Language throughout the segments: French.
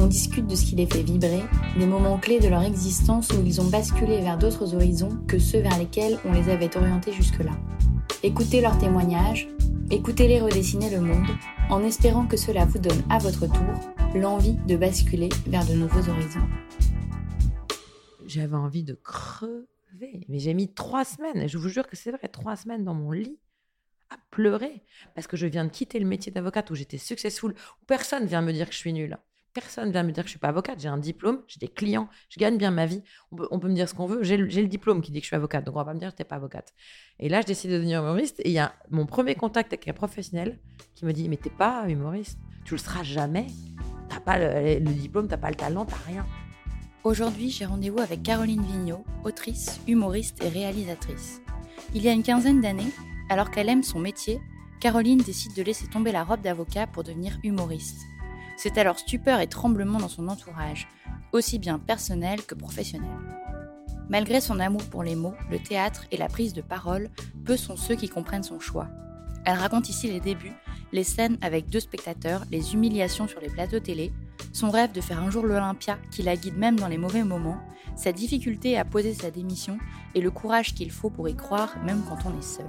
On discute de ce qui les fait vibrer, des moments clés de leur existence où ils ont basculé vers d'autres horizons que ceux vers lesquels on les avait orientés jusque-là. Écoutez leurs témoignages, écoutez-les redessiner le monde, en espérant que cela vous donne à votre tour l'envie de basculer vers de nouveaux horizons. J'avais envie de crever, mais j'ai mis trois semaines, et je vous jure que c'est vrai, trois semaines dans mon lit à pleurer parce que je viens de quitter le métier d'avocate où j'étais successful, où personne vient me dire que je suis nulle. Personne vient me dire que je suis pas avocate. J'ai un diplôme, j'ai des clients, je gagne bien ma vie. On peut, me dire ce qu'on veut. J'ai le, diplôme qui dit que je suis avocate, donc on va pas me dire que t'es pas avocate. Et là, je décide de devenir humoriste. Et il y a mon premier contact avec un professionnel qui me dit Mais t'es pas humoriste, tu le seras jamais. T'as pas le, diplôme, t'as pas le talent, t'as rien. Aujourd'hui, j'ai rendez-vous avec Caroline Vigneault, autrice, humoriste et réalisatrice. Il y a une quinzaine d'années, alors qu'elle aime son métier, Caroline décide de laisser tomber la robe d'avocat pour devenir humoriste. C'est alors stupeur et tremblement dans son entourage, aussi bien personnel que professionnel. Malgré son amour pour les mots, le théâtre et la prise de parole, peu sont ceux qui comprennent son choix. Elle raconte ici les débuts, les scènes avec deux spectateurs, les humiliations sur les plateaux télé, son rêve de faire un jour l'Olympia qui la guide même dans les mauvais moments, sa difficulté à poser sa démission et le courage qu'il faut pour y croire même quand on est seul.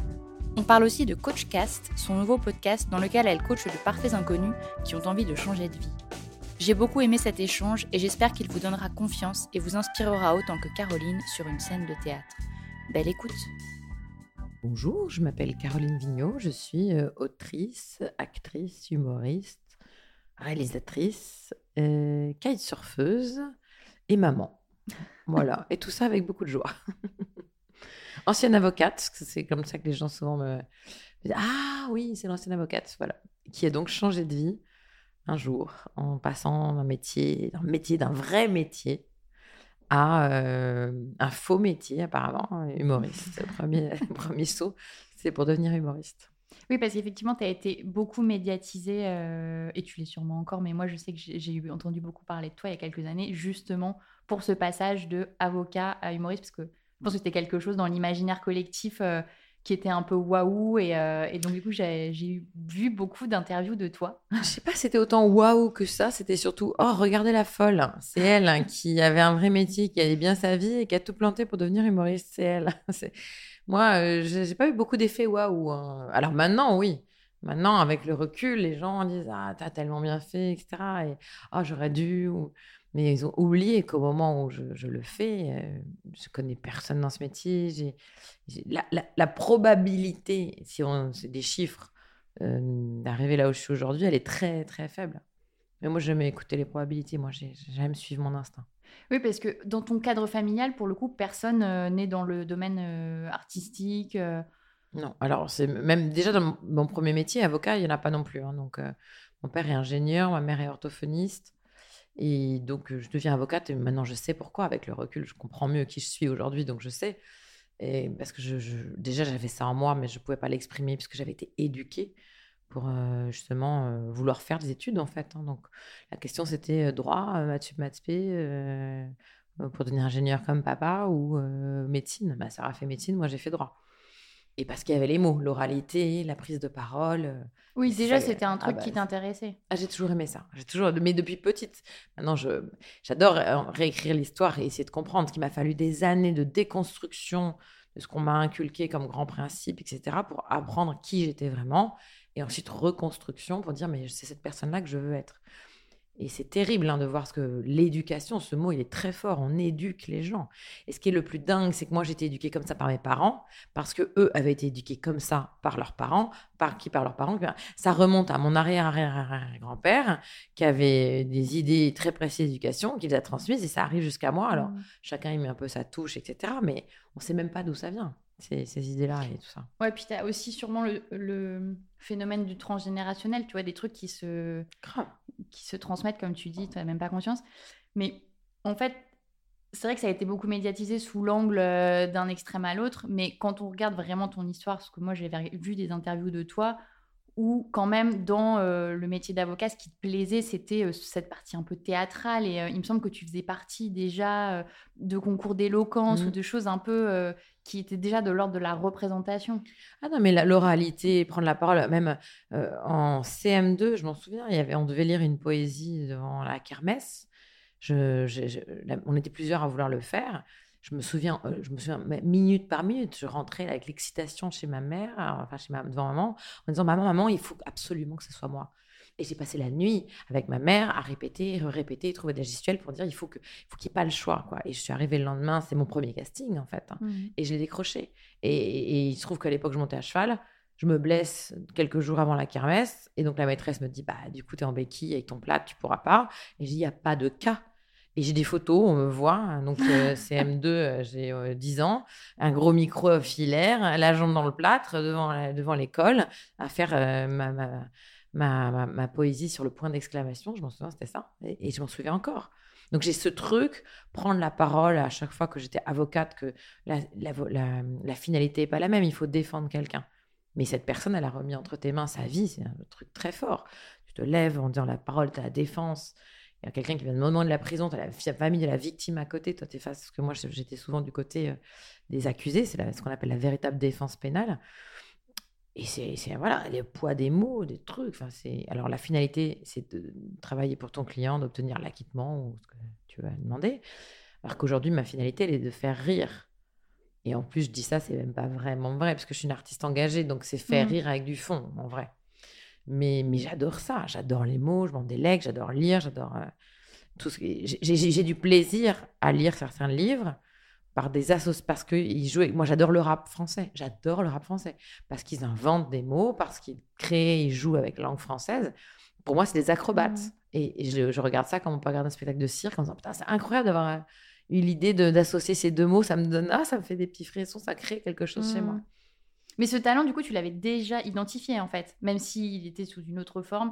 On parle aussi de Coachcast, son nouveau podcast dans lequel elle coach de parfaits inconnus qui ont envie de changer de vie. J'ai beaucoup aimé cet échange et j'espère qu'il vous donnera confiance et vous inspirera autant que Caroline sur une scène de théâtre. Belle écoute Bonjour, je m'appelle Caroline Vigneault, je suis euh, autrice, actrice, humoriste, réalisatrice, euh, kitesurfeuse et maman. Voilà, et tout ça avec beaucoup de joie. Ancienne avocate, c'est comme ça que les gens souvent me, disent Ah oui, c'est l'ancienne avocate, voilà. Qui a donc changé de vie un jour en passant d'un métier, d'un métier, d'un vrai métier à euh, un faux métier, apparemment, humoriste. Le premier, premier saut, c'est pour devenir humoriste. Oui, parce qu'effectivement, tu as été beaucoup médiatisé, euh, et tu l'es sûrement encore, mais moi, je sais que j'ai entendu beaucoup parler de toi il y a quelques années, justement pour ce passage de avocat à humoriste, parce que je pense que c'était quelque chose dans l'imaginaire collectif euh, qui était un peu waouh. Et, euh, donc, du coup, j'ai vu beaucoup d'interviews de toi. Je sais pas, c'était autant waouh que ça. C'était surtout, oh, regardez la folle. C'est elle hein, qui avait un vrai métier, qui allait bien sa vie et qui a tout planté pour devenir humoriste. C'est elle. Moi, euh, j'ai pas eu beaucoup d'effets waouh. Hein. Alors maintenant, oui. Maintenant, avec le recul, les gens disent Ah, t'as tellement bien fait, etc. Et oh, j'aurais dû. Mais ils ont oublié qu'au moment où je, le fais, euh, je connais personne dans ce métier. J'ai, la, probabilité, si on c'est des chiffres, euh, d'arriver là où je suis aujourd'hui, elle est très très faible. Mais moi, j'aime écouter les probabilités. Moi, j'aime suivre mon instinct. Oui, parce que dans ton cadre familial, pour le coup, personne euh, n'est dans le domaine artistique. Non, alors c'est même déjà dans mon, premier métier, avocat, il n'y en a pas non plus. Hein. donc, mon père est ingénieur, ma mère est orthophoniste. Et donc, je deviens avocate et maintenant, je sais pourquoi. Avec le recul, je comprends mieux qui je suis aujourd'hui, donc je sais. Et parce que déjà, j'avais ça en moi, mais je ne pouvais pas l'exprimer puisque j'avais été éduquée pour justement vouloir faire des études, en fait. Hein. Donc, la question, c'était droit, maths maths pour devenir ingénieur comme papa ou médecine. Ma sœur a fait médecine, moi, j'ai fait droit. Et parce qu'il y avait les mots, l'oralité, la prise de parole. Euh, oui, déjà, c'était un truc ah qui t'intéressait. Ah, j'ai toujours aimé ça. J'ai toujours, mais depuis petite. Maintenant, je, j'adore euh, réécrire l'histoire et essayer de comprendre qu'il m'a fallu des années de déconstruction de ce qu'on m'a inculqué comme grand principe, etc., pour apprendre qui j'étais vraiment. Et ensuite, reconstruction pour dire, mais c'est cette personne-là que je veux être. Et c'est terrible hein, de voir ce que l'éducation, ce mot, il est très fort. On éduque les gens. Et ce qui est le plus dingue, c'est que moi, j'ai été éduquée comme ça par mes parents, parce que eux avaient été éduqués comme ça par leurs parents, par qui par leurs parents. Ça remonte à mon arrière-arrière-grand-père, qui avait des idées très précises d'éducation, qui les a transmises, et ça arrive jusqu'à moi. Alors, mmh. chacun y met un peu sa touche, etc. Mais on ne sait même pas d'où ça vient. Ces, ces idées-là et tout ça. Ouais, puis tu as aussi sûrement le, le phénomène du transgénérationnel, tu vois, des trucs qui se, qui se transmettent, comme tu dis, tu n'as même pas conscience. Mais en fait, c'est vrai que ça a été beaucoup médiatisé sous l'angle euh, d'un extrême à l'autre, mais quand on regarde vraiment ton histoire, parce que moi j'avais vu des interviews de toi, où quand même dans euh, le métier d'avocat, ce qui te plaisait, c'était euh, cette partie un peu théâtrale, et euh, il me semble que tu faisais partie déjà euh, de concours d'éloquence Mhm. ou de choses un peu euh, qui étaient déjà de l'ordre de la représentation. Ah non, mais l'oralité, prendre la parole, même euh, en CM2, je m'en souviens, il y avait, on devait lire une poésie devant la kermesse. Je, on était plusieurs à vouloir le faire. Je me souviens, euh, je me souviens minute par minute, je rentrais avec l'excitation chez ma mère, enfin chez ma, devant maman, en disant maman, maman, il faut absolument que ce soit moi. Et j'ai passé la nuit avec ma mère à répéter, répéter, trouver des gestuels pour dire il faut que, il faut qu'il n'y ait pas le choix, quoi. Et je suis arrivée le lendemain, c'est mon premier casting en fait. hein et je l'ai décroché. Et, et il se trouve qu'à l'époque, je montais à cheval. Je me blesse quelques jours avant la kermesse. Et donc, la maîtresse me dit Bah, du coup, tu es en béquille avec ton plat, tu pourras pas. Et je dis Il n'y a pas de cas. Et j'ai des photos, on me voit. Donc, euh, CM2, euh, j'ai euh, 10 ans, un gros micro filaire, la jambe dans le plâtre devant, la- devant l'école, à faire euh, ma, ma, ma, ma- poésie sur le point d'exclamation. Je m'en souviens, c'était ça. Et, je m'en souviens encore. Donc, j'ai ce truc, prendre la parole à chaque fois que j'étais avocate, que la, la, finalité n'est pas la même. Il faut défendre quelqu'un. Mais cette personne, elle a remis entre tes mains sa vie. C'est un truc très fort. Tu te lèves en disant la parole, tu la défense. Il y a quelqu'un qui vient de moment de la prison, tu as la famille de la victime à côté. Toi, tu es face. Parce que moi, j'étais souvent du côté euh, des accusés. C'est ce qu'on appelle la véritable défense pénale. Et c'est voilà, le poids des mots, des trucs. Enfin, c'est alors la finalité, c'est de travailler pour ton client, d'obtenir l'acquittement ou ce que tu vas demander. Alors qu'aujourd'hui, ma finalité, elle est de faire rire. Et en plus, je dis ça, c'est même pas vraiment vrai, parce que je suis une artiste engagée, donc c'est faire Mhm. rire avec du fond, en vrai. Mais, mais j'adore ça, j'adore les mots, je m'en délègue, j'adore lire, j'adore euh, tout ce que... j'ai du plaisir à lire certains livres par des assos parce qu'ils jouent. Moi, j'adore le rap français, j'adore le rap français parce qu'ils inventent des mots, parce qu'ils créent, ils jouent avec la langue française. Pour moi, c'est des acrobates. Mhm. Et, et je, je regarde ça comme on peut regarder un spectacle de cirque en disant Putain, c'est incroyable d'avoir euh, eu l'idée d'associer ces deux mots. Ça me donne, ah, ça me fait des petits frissons, ça crée quelque chose chez moi. Mhm. Mais ce talent, du coup, tu l'avais déjà identifié, en fait. Même s'il était sous une autre forme,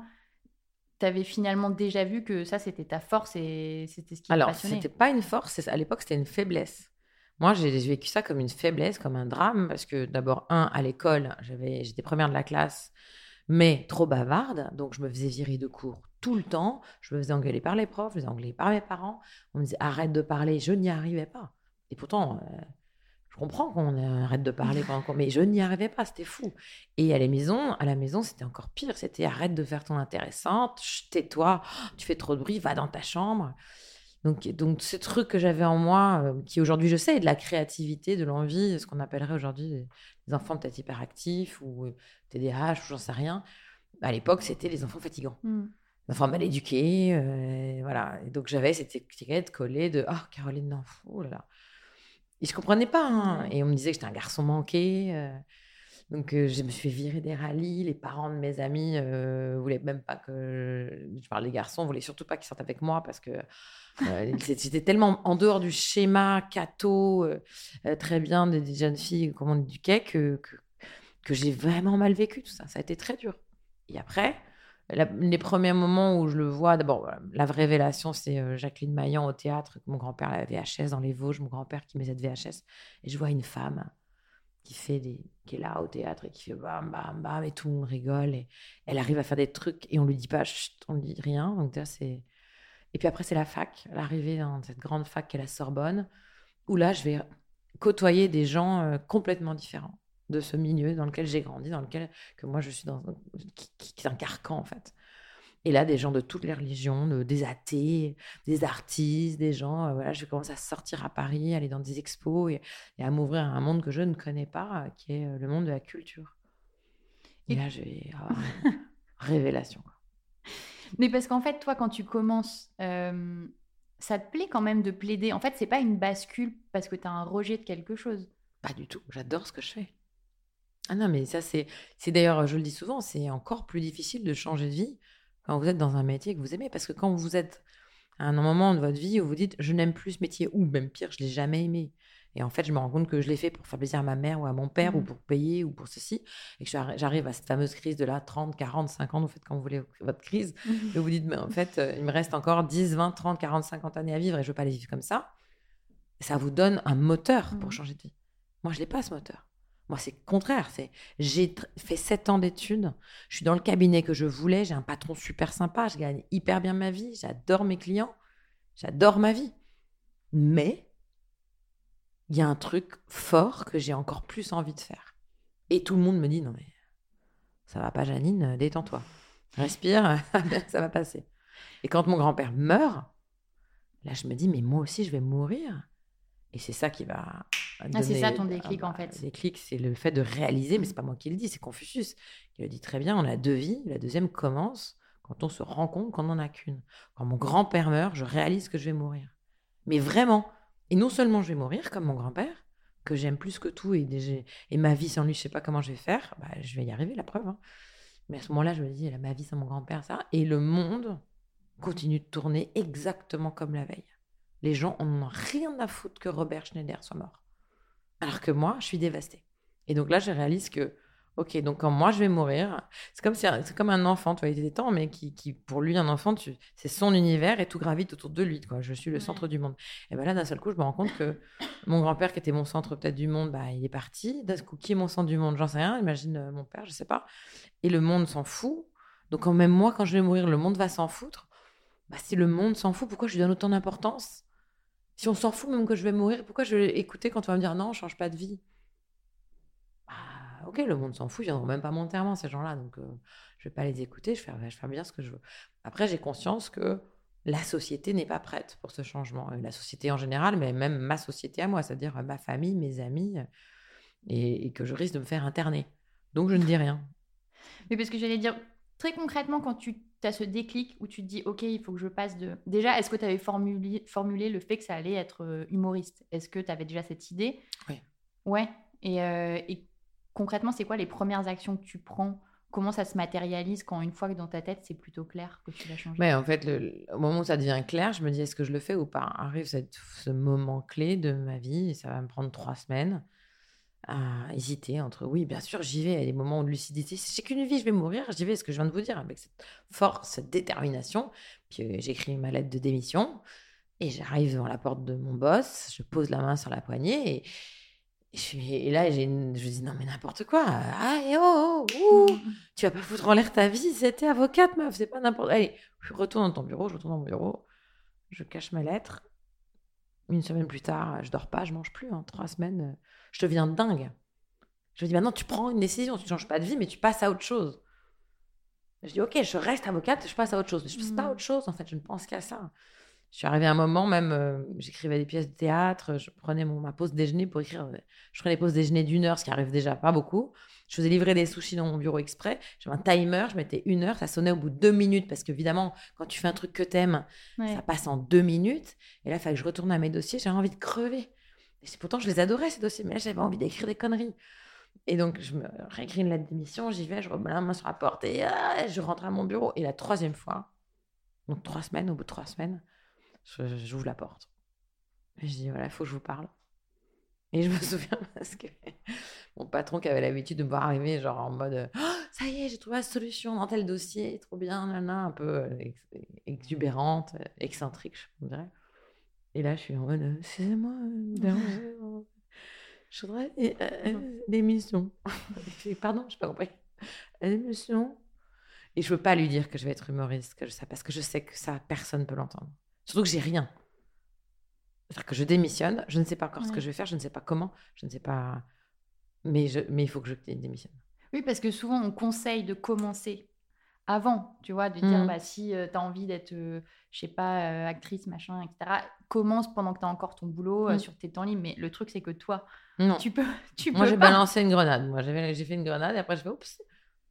tu avais finalement déjà vu que ça, c'était ta force et c'était ce qui te Alors, passionnait. c'était pas une force, à l'époque, c'était une faiblesse. Moi, j'ai vécu ça comme une faiblesse, comme un drame, parce que d'abord, un, à l'école, j'avais, j'étais première de la classe, mais trop bavarde, donc je me faisais virer de cours tout le temps. Je me faisais engueuler par les profs, je me faisais engueuler par mes parents. On me disait arrête de parler, je n'y arrivais pas. Et pourtant, euh, je comprends qu'on arrête de parler pendant qu'on... Mais je n'y arrivais pas, c'était fou. Et à la maison, à la maison, c'était encore pire. C'était arrête de faire ton intéressante, tais-toi, tu fais trop de bruit, va dans ta chambre. Donc, donc ce truc que j'avais en moi, euh, qui aujourd'hui je sais, est de la créativité, de l'envie, ce qu'on appellerait aujourd'hui des, enfants peut-être hyperactifs ou euh, TDAH ou j'en sais rien. À l'époque, c'était les enfants fatigants, Mhm. les enfants mal éduqués, euh, voilà. Et donc j'avais cette étiquette collée de ah Caroline, non, oh là là. Et je comprenais pas. hein. Et on me disait que j'étais un garçon manqué. euh. Donc euh, je me suis virer des rallyes. Les parents de mes amis euh, voulaient même pas que je parle des garçons, voulaient surtout pas qu'ils sortent avec moi parce que euh, c'était tellement en dehors du schéma catho euh, euh, très bien des, jeunes filles comme on éduquait que, que, que j'ai vraiment mal vécu tout ça. Ça a été très dur. Et après, les premiers moments où je le vois, d'abord, la vraie révélation, c'est euh, Jacqueline Maillan au théâtre. Mon grand-père, la VHS dans les Vosges, mon grand-père qui met cette VHS. Et je vois une femme qui fait des qui est là au théâtre et qui fait bam bam bam et tout le monde rigole et elle arrive à faire des trucs et on lui dit pas chut, on lui dit rien donc c'est et puis après c'est la fac l'arrivée dans cette grande fac qu'est la Sorbonne où là je vais côtoyer des gens euh, complètement différents de ce milieu dans lequel j'ai grandi dans lequel que moi je suis dans qui, qui- qui est un carcan en fait et là des gens de toutes les religions de- des athées des artistes des gens euh, voilà je commence à sortir à Paris aller dans des expos et, et à m'ouvrir à un monde que je ne connais pas euh, qui est euh, le monde de la culture et, Et- là je vais avoir une révélation quoi. Mais parce qu'en fait, toi, quand tu commences, euh, ça te plaît quand même de plaider. En fait, c'est pas une bascule parce que tu as un rejet de quelque chose. Pas du tout. J'adore ce que je fais. Ah non, mais ça, c'est, c'est d'ailleurs, je le dis souvent, c'est encore plus difficile de changer de vie quand vous êtes dans un métier que vous aimez. Parce que quand vous êtes à un moment de votre vie où vous dites, je n'aime plus ce métier, ou même pire, je l'ai jamais aimé. Et en fait, je me rends compte que je l'ai fait pour faire plaisir à ma mère ou à mon père ou Mhm. pour payer ou pour ceci. Et que j'arri- j'arrive à cette fameuse crise de là, 30, 40, 50, vous faites quand vous voulez votre crise. Et vous vous dites, mais en fait, euh, il me reste encore 10, 20, 30, 40, 50 années à vivre et je veux pas les vivre comme ça. Ça vous donne un moteur pour Mhm. changer de vie. Moi, je l'ai pas ce moteur. Moi, c'est le contraire. C'est j'ai fait 7 ans d'études. Je suis dans le cabinet que je voulais. J'ai un patron super sympa. Je gagne hyper bien ma vie. J'adore mes clients. J'adore ma vie. Mais il y a un truc fort que j'ai encore plus envie de faire. Et tout le monde me dit non mais ça va pas Janine, euh, détends-toi. Respire, ça va passer. Et quand mon grand-père meurt, là je me dis mais moi aussi je vais mourir. Et c'est ça qui va Ah, c'est ça ton déclic, en fait. Le déclic, c'est le fait de réaliser, mais c'est pas moi qui le dis, c'est Confucius qui le dit très bien. On a deux vies, la deuxième commence quand on se rend compte qu'on n'en a qu'une. Quand mon grand-père meurt, je réalise que je vais mourir. Mais vraiment. Et non seulement je vais mourir comme mon grand-père, que j'aime plus que tout, et, déjà- et ma vie sans lui, je sais pas comment je vais faire, bah, je vais y arriver, la preuve. hein. Mais à ce moment-là, je me dis, ma vie sans mon grand-père, ça. Et le monde continue de tourner exactement comme la veille. Les gens en ont rien à foutre que Robert Schneider soit mort. Alors que moi, je suis dévastée. Et donc là, je réalise que, ok, donc quand moi je vais mourir, c'est comme, si, c'est comme un enfant, tu vois, il était temps, mais qui, qui, pour lui, un enfant, c'est son univers et tout gravite autour de lui, quoi. Je suis le centre du monde. Et ben là, d'un seul coup, je me rends compte que mon grand-père, qui était mon centre peut-être du monde, bah, il est parti. D'un coup, qui est mon centre du monde? J'en sais rien. Imagine euh, mon père, je sais pas. Et le monde s'en fout. Donc, quand même moi, quand je vais mourir, le monde va s'en foutre. Bah, si le monde s'en fout, pourquoi je lui donne autant d'importance? Si on s'en fout même que je vais mourir, pourquoi je vais écouter quand tu vas me dire non, change pas de vie? Ok, le monde s'en fout, ils viendront même pas mon enterrement, ces gens-là. Donc, euh, je vais pas les écouter, je vais, faire, je vais faire bien ce que je veux. Après, j'ai conscience que la société n'est pas prête pour ce changement. Euh, La société en général, mais même ma société à moi, c'est-à-dire euh, ma famille, mes amis, et, et que je risque de me faire interner. Donc, je ne dis rien. Mais parce que j'allais dire, très concrètement, quand tu as ce déclic où tu te dis, OK, il faut que je passe de... Déjà, est-ce que tu avais formulé, formulé le fait que ça allait être humoriste? Est-ce que tu avais déjà cette idée? Oui. Ouais. Et, euh, et concrètement, c'est quoi les premières actions que tu prends? Comment ça se matérialise quand une fois que dans ta tête, c'est plutôt clair que tu vas changer? Mais en fait, le- au moment où ça devient clair, je me dis est-ce que je le fais ou pas? Arrive cette- ce moment clé de ma vie, et ça va me prendre trois semaines à hésiter entre oui, bien sûr, j'y vais. A des moments de lucidité. J'ai qu'une vie, je vais mourir, j'y vais, ce que je viens de vous dire, avec cette force, cette détermination. Puis euh, j'écris ma lettre de démission et j'arrive devant la porte de mon boss, je pose la main sur la poignée et, et je, suis- et là, j'ai une- je dis non, mais n'importe quoi. Ah, et oh, oh, ouh, tu vas pas foutre en l'air ta vie, c'était avocate, meuf, c'est pas n'importe. Allez, je retourne dans ton bureau, je retourne dans mon bureau, je cache ma lettre. Une semaine plus tard, je dors pas, je mange plus. En trois semaines, euh, je deviens dingue. Je me dis maintenant, tu prends une décision, tu changes pas de vie, mais tu passes à autre chose. Je dis ok, je reste avocate, je passe à autre chose. Mais je passe pas à Mhm. autre chose, en fait, je ne pense qu'à ça. Je suis arrivée à un moment, même, euh, j'écrivais des pièces de théâtre, je prenais mon, ma pause déjeuner pour écrire. euh, Je prenais des pauses déjeuner d'une heure, ce qui arrive déjà pas beaucoup. Je faisais livrer des sushis dans mon bureau exprès. J'avais un timer, je mettais une heure, ça sonnait au bout de deux minutes, parce qu'évidemment, quand tu fais un truc que t'aimes, Ouais. ça passe en deux minutes. Et là, il fallait que je retourne à mes dossiers. J'avais envie de crever. Et pourtant, je les adorais, ces dossiers. Mais là, j'avais envie d'écrire des conneries. Et donc, je me réécris une lettre d'émission. J'y vais, je remets la main sur la porte et ah, je rentre à mon bureau. Et la troisième fois, donc trois semaines, au bout de trois semaines, j'ouvre la porte. Et je dis, voilà, il faut que je vous parle. Et je me souviens parce que mon patron qui avait l'habitude de me voir arriver, genre en mode Oh, ça y est, j'ai trouvé la solution dans tel dossier, trop bien, nana, un peu euh, ex- exubérante, excentrique, je dirais. Et là, je suis en mode euh, excusez-moi, euh, je voudrais euh, l'émission. Pardon, je n'ai pas compris. L'émission. Et je veux pas lui dire que je vais être humoriste, que je sais, parce que je sais que ça, personne ne peut l'entendre. Surtout que j'ai rien. C'est-à-dire que je démissionne, je ne sais pas encore ce que je vais faire, je ne sais pas comment, je ne sais pas. Mais, je, mais il faut que je démissionne. Oui, parce que souvent, on conseille de commencer avant, tu vois, de dire, Mhm. bah, si tu as envie d'être, euh, je sais pas, euh, actrice, machin, etc., commence pendant que tu as encore ton boulot euh, Mhm. sur tes temps libres. Mais le truc, c'est que toi, Non. tu peux, tu Moi, peux j'ai pas. balancé une grenade. Moi, j'ai fait une grenade et après, je fais oups.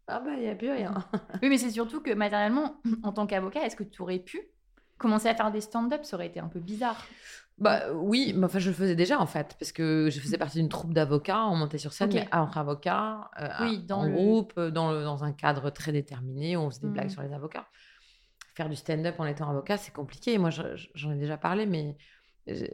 Ah bah, il n'y a plus rien. Oui, mais c'est surtout que matériellement, en tant qu'avocat, est-ce que tu aurais pu commencer à faire des stand-up Ça aurait été un peu bizarre. Bah oui, mais enfin je le faisais déjà en fait, parce que je faisais partie d'une troupe d'avocats, on montait sur scène, Ok. mais entre avocats, euh, Oui, dans en le- groupe, euh, dans, le, dans un cadre très déterminé, où on faisait des blagues sur les avocats. Faire du stand-up en étant avocat, c'est compliqué. Moi, je- je- j'en ai déjà parlé, mais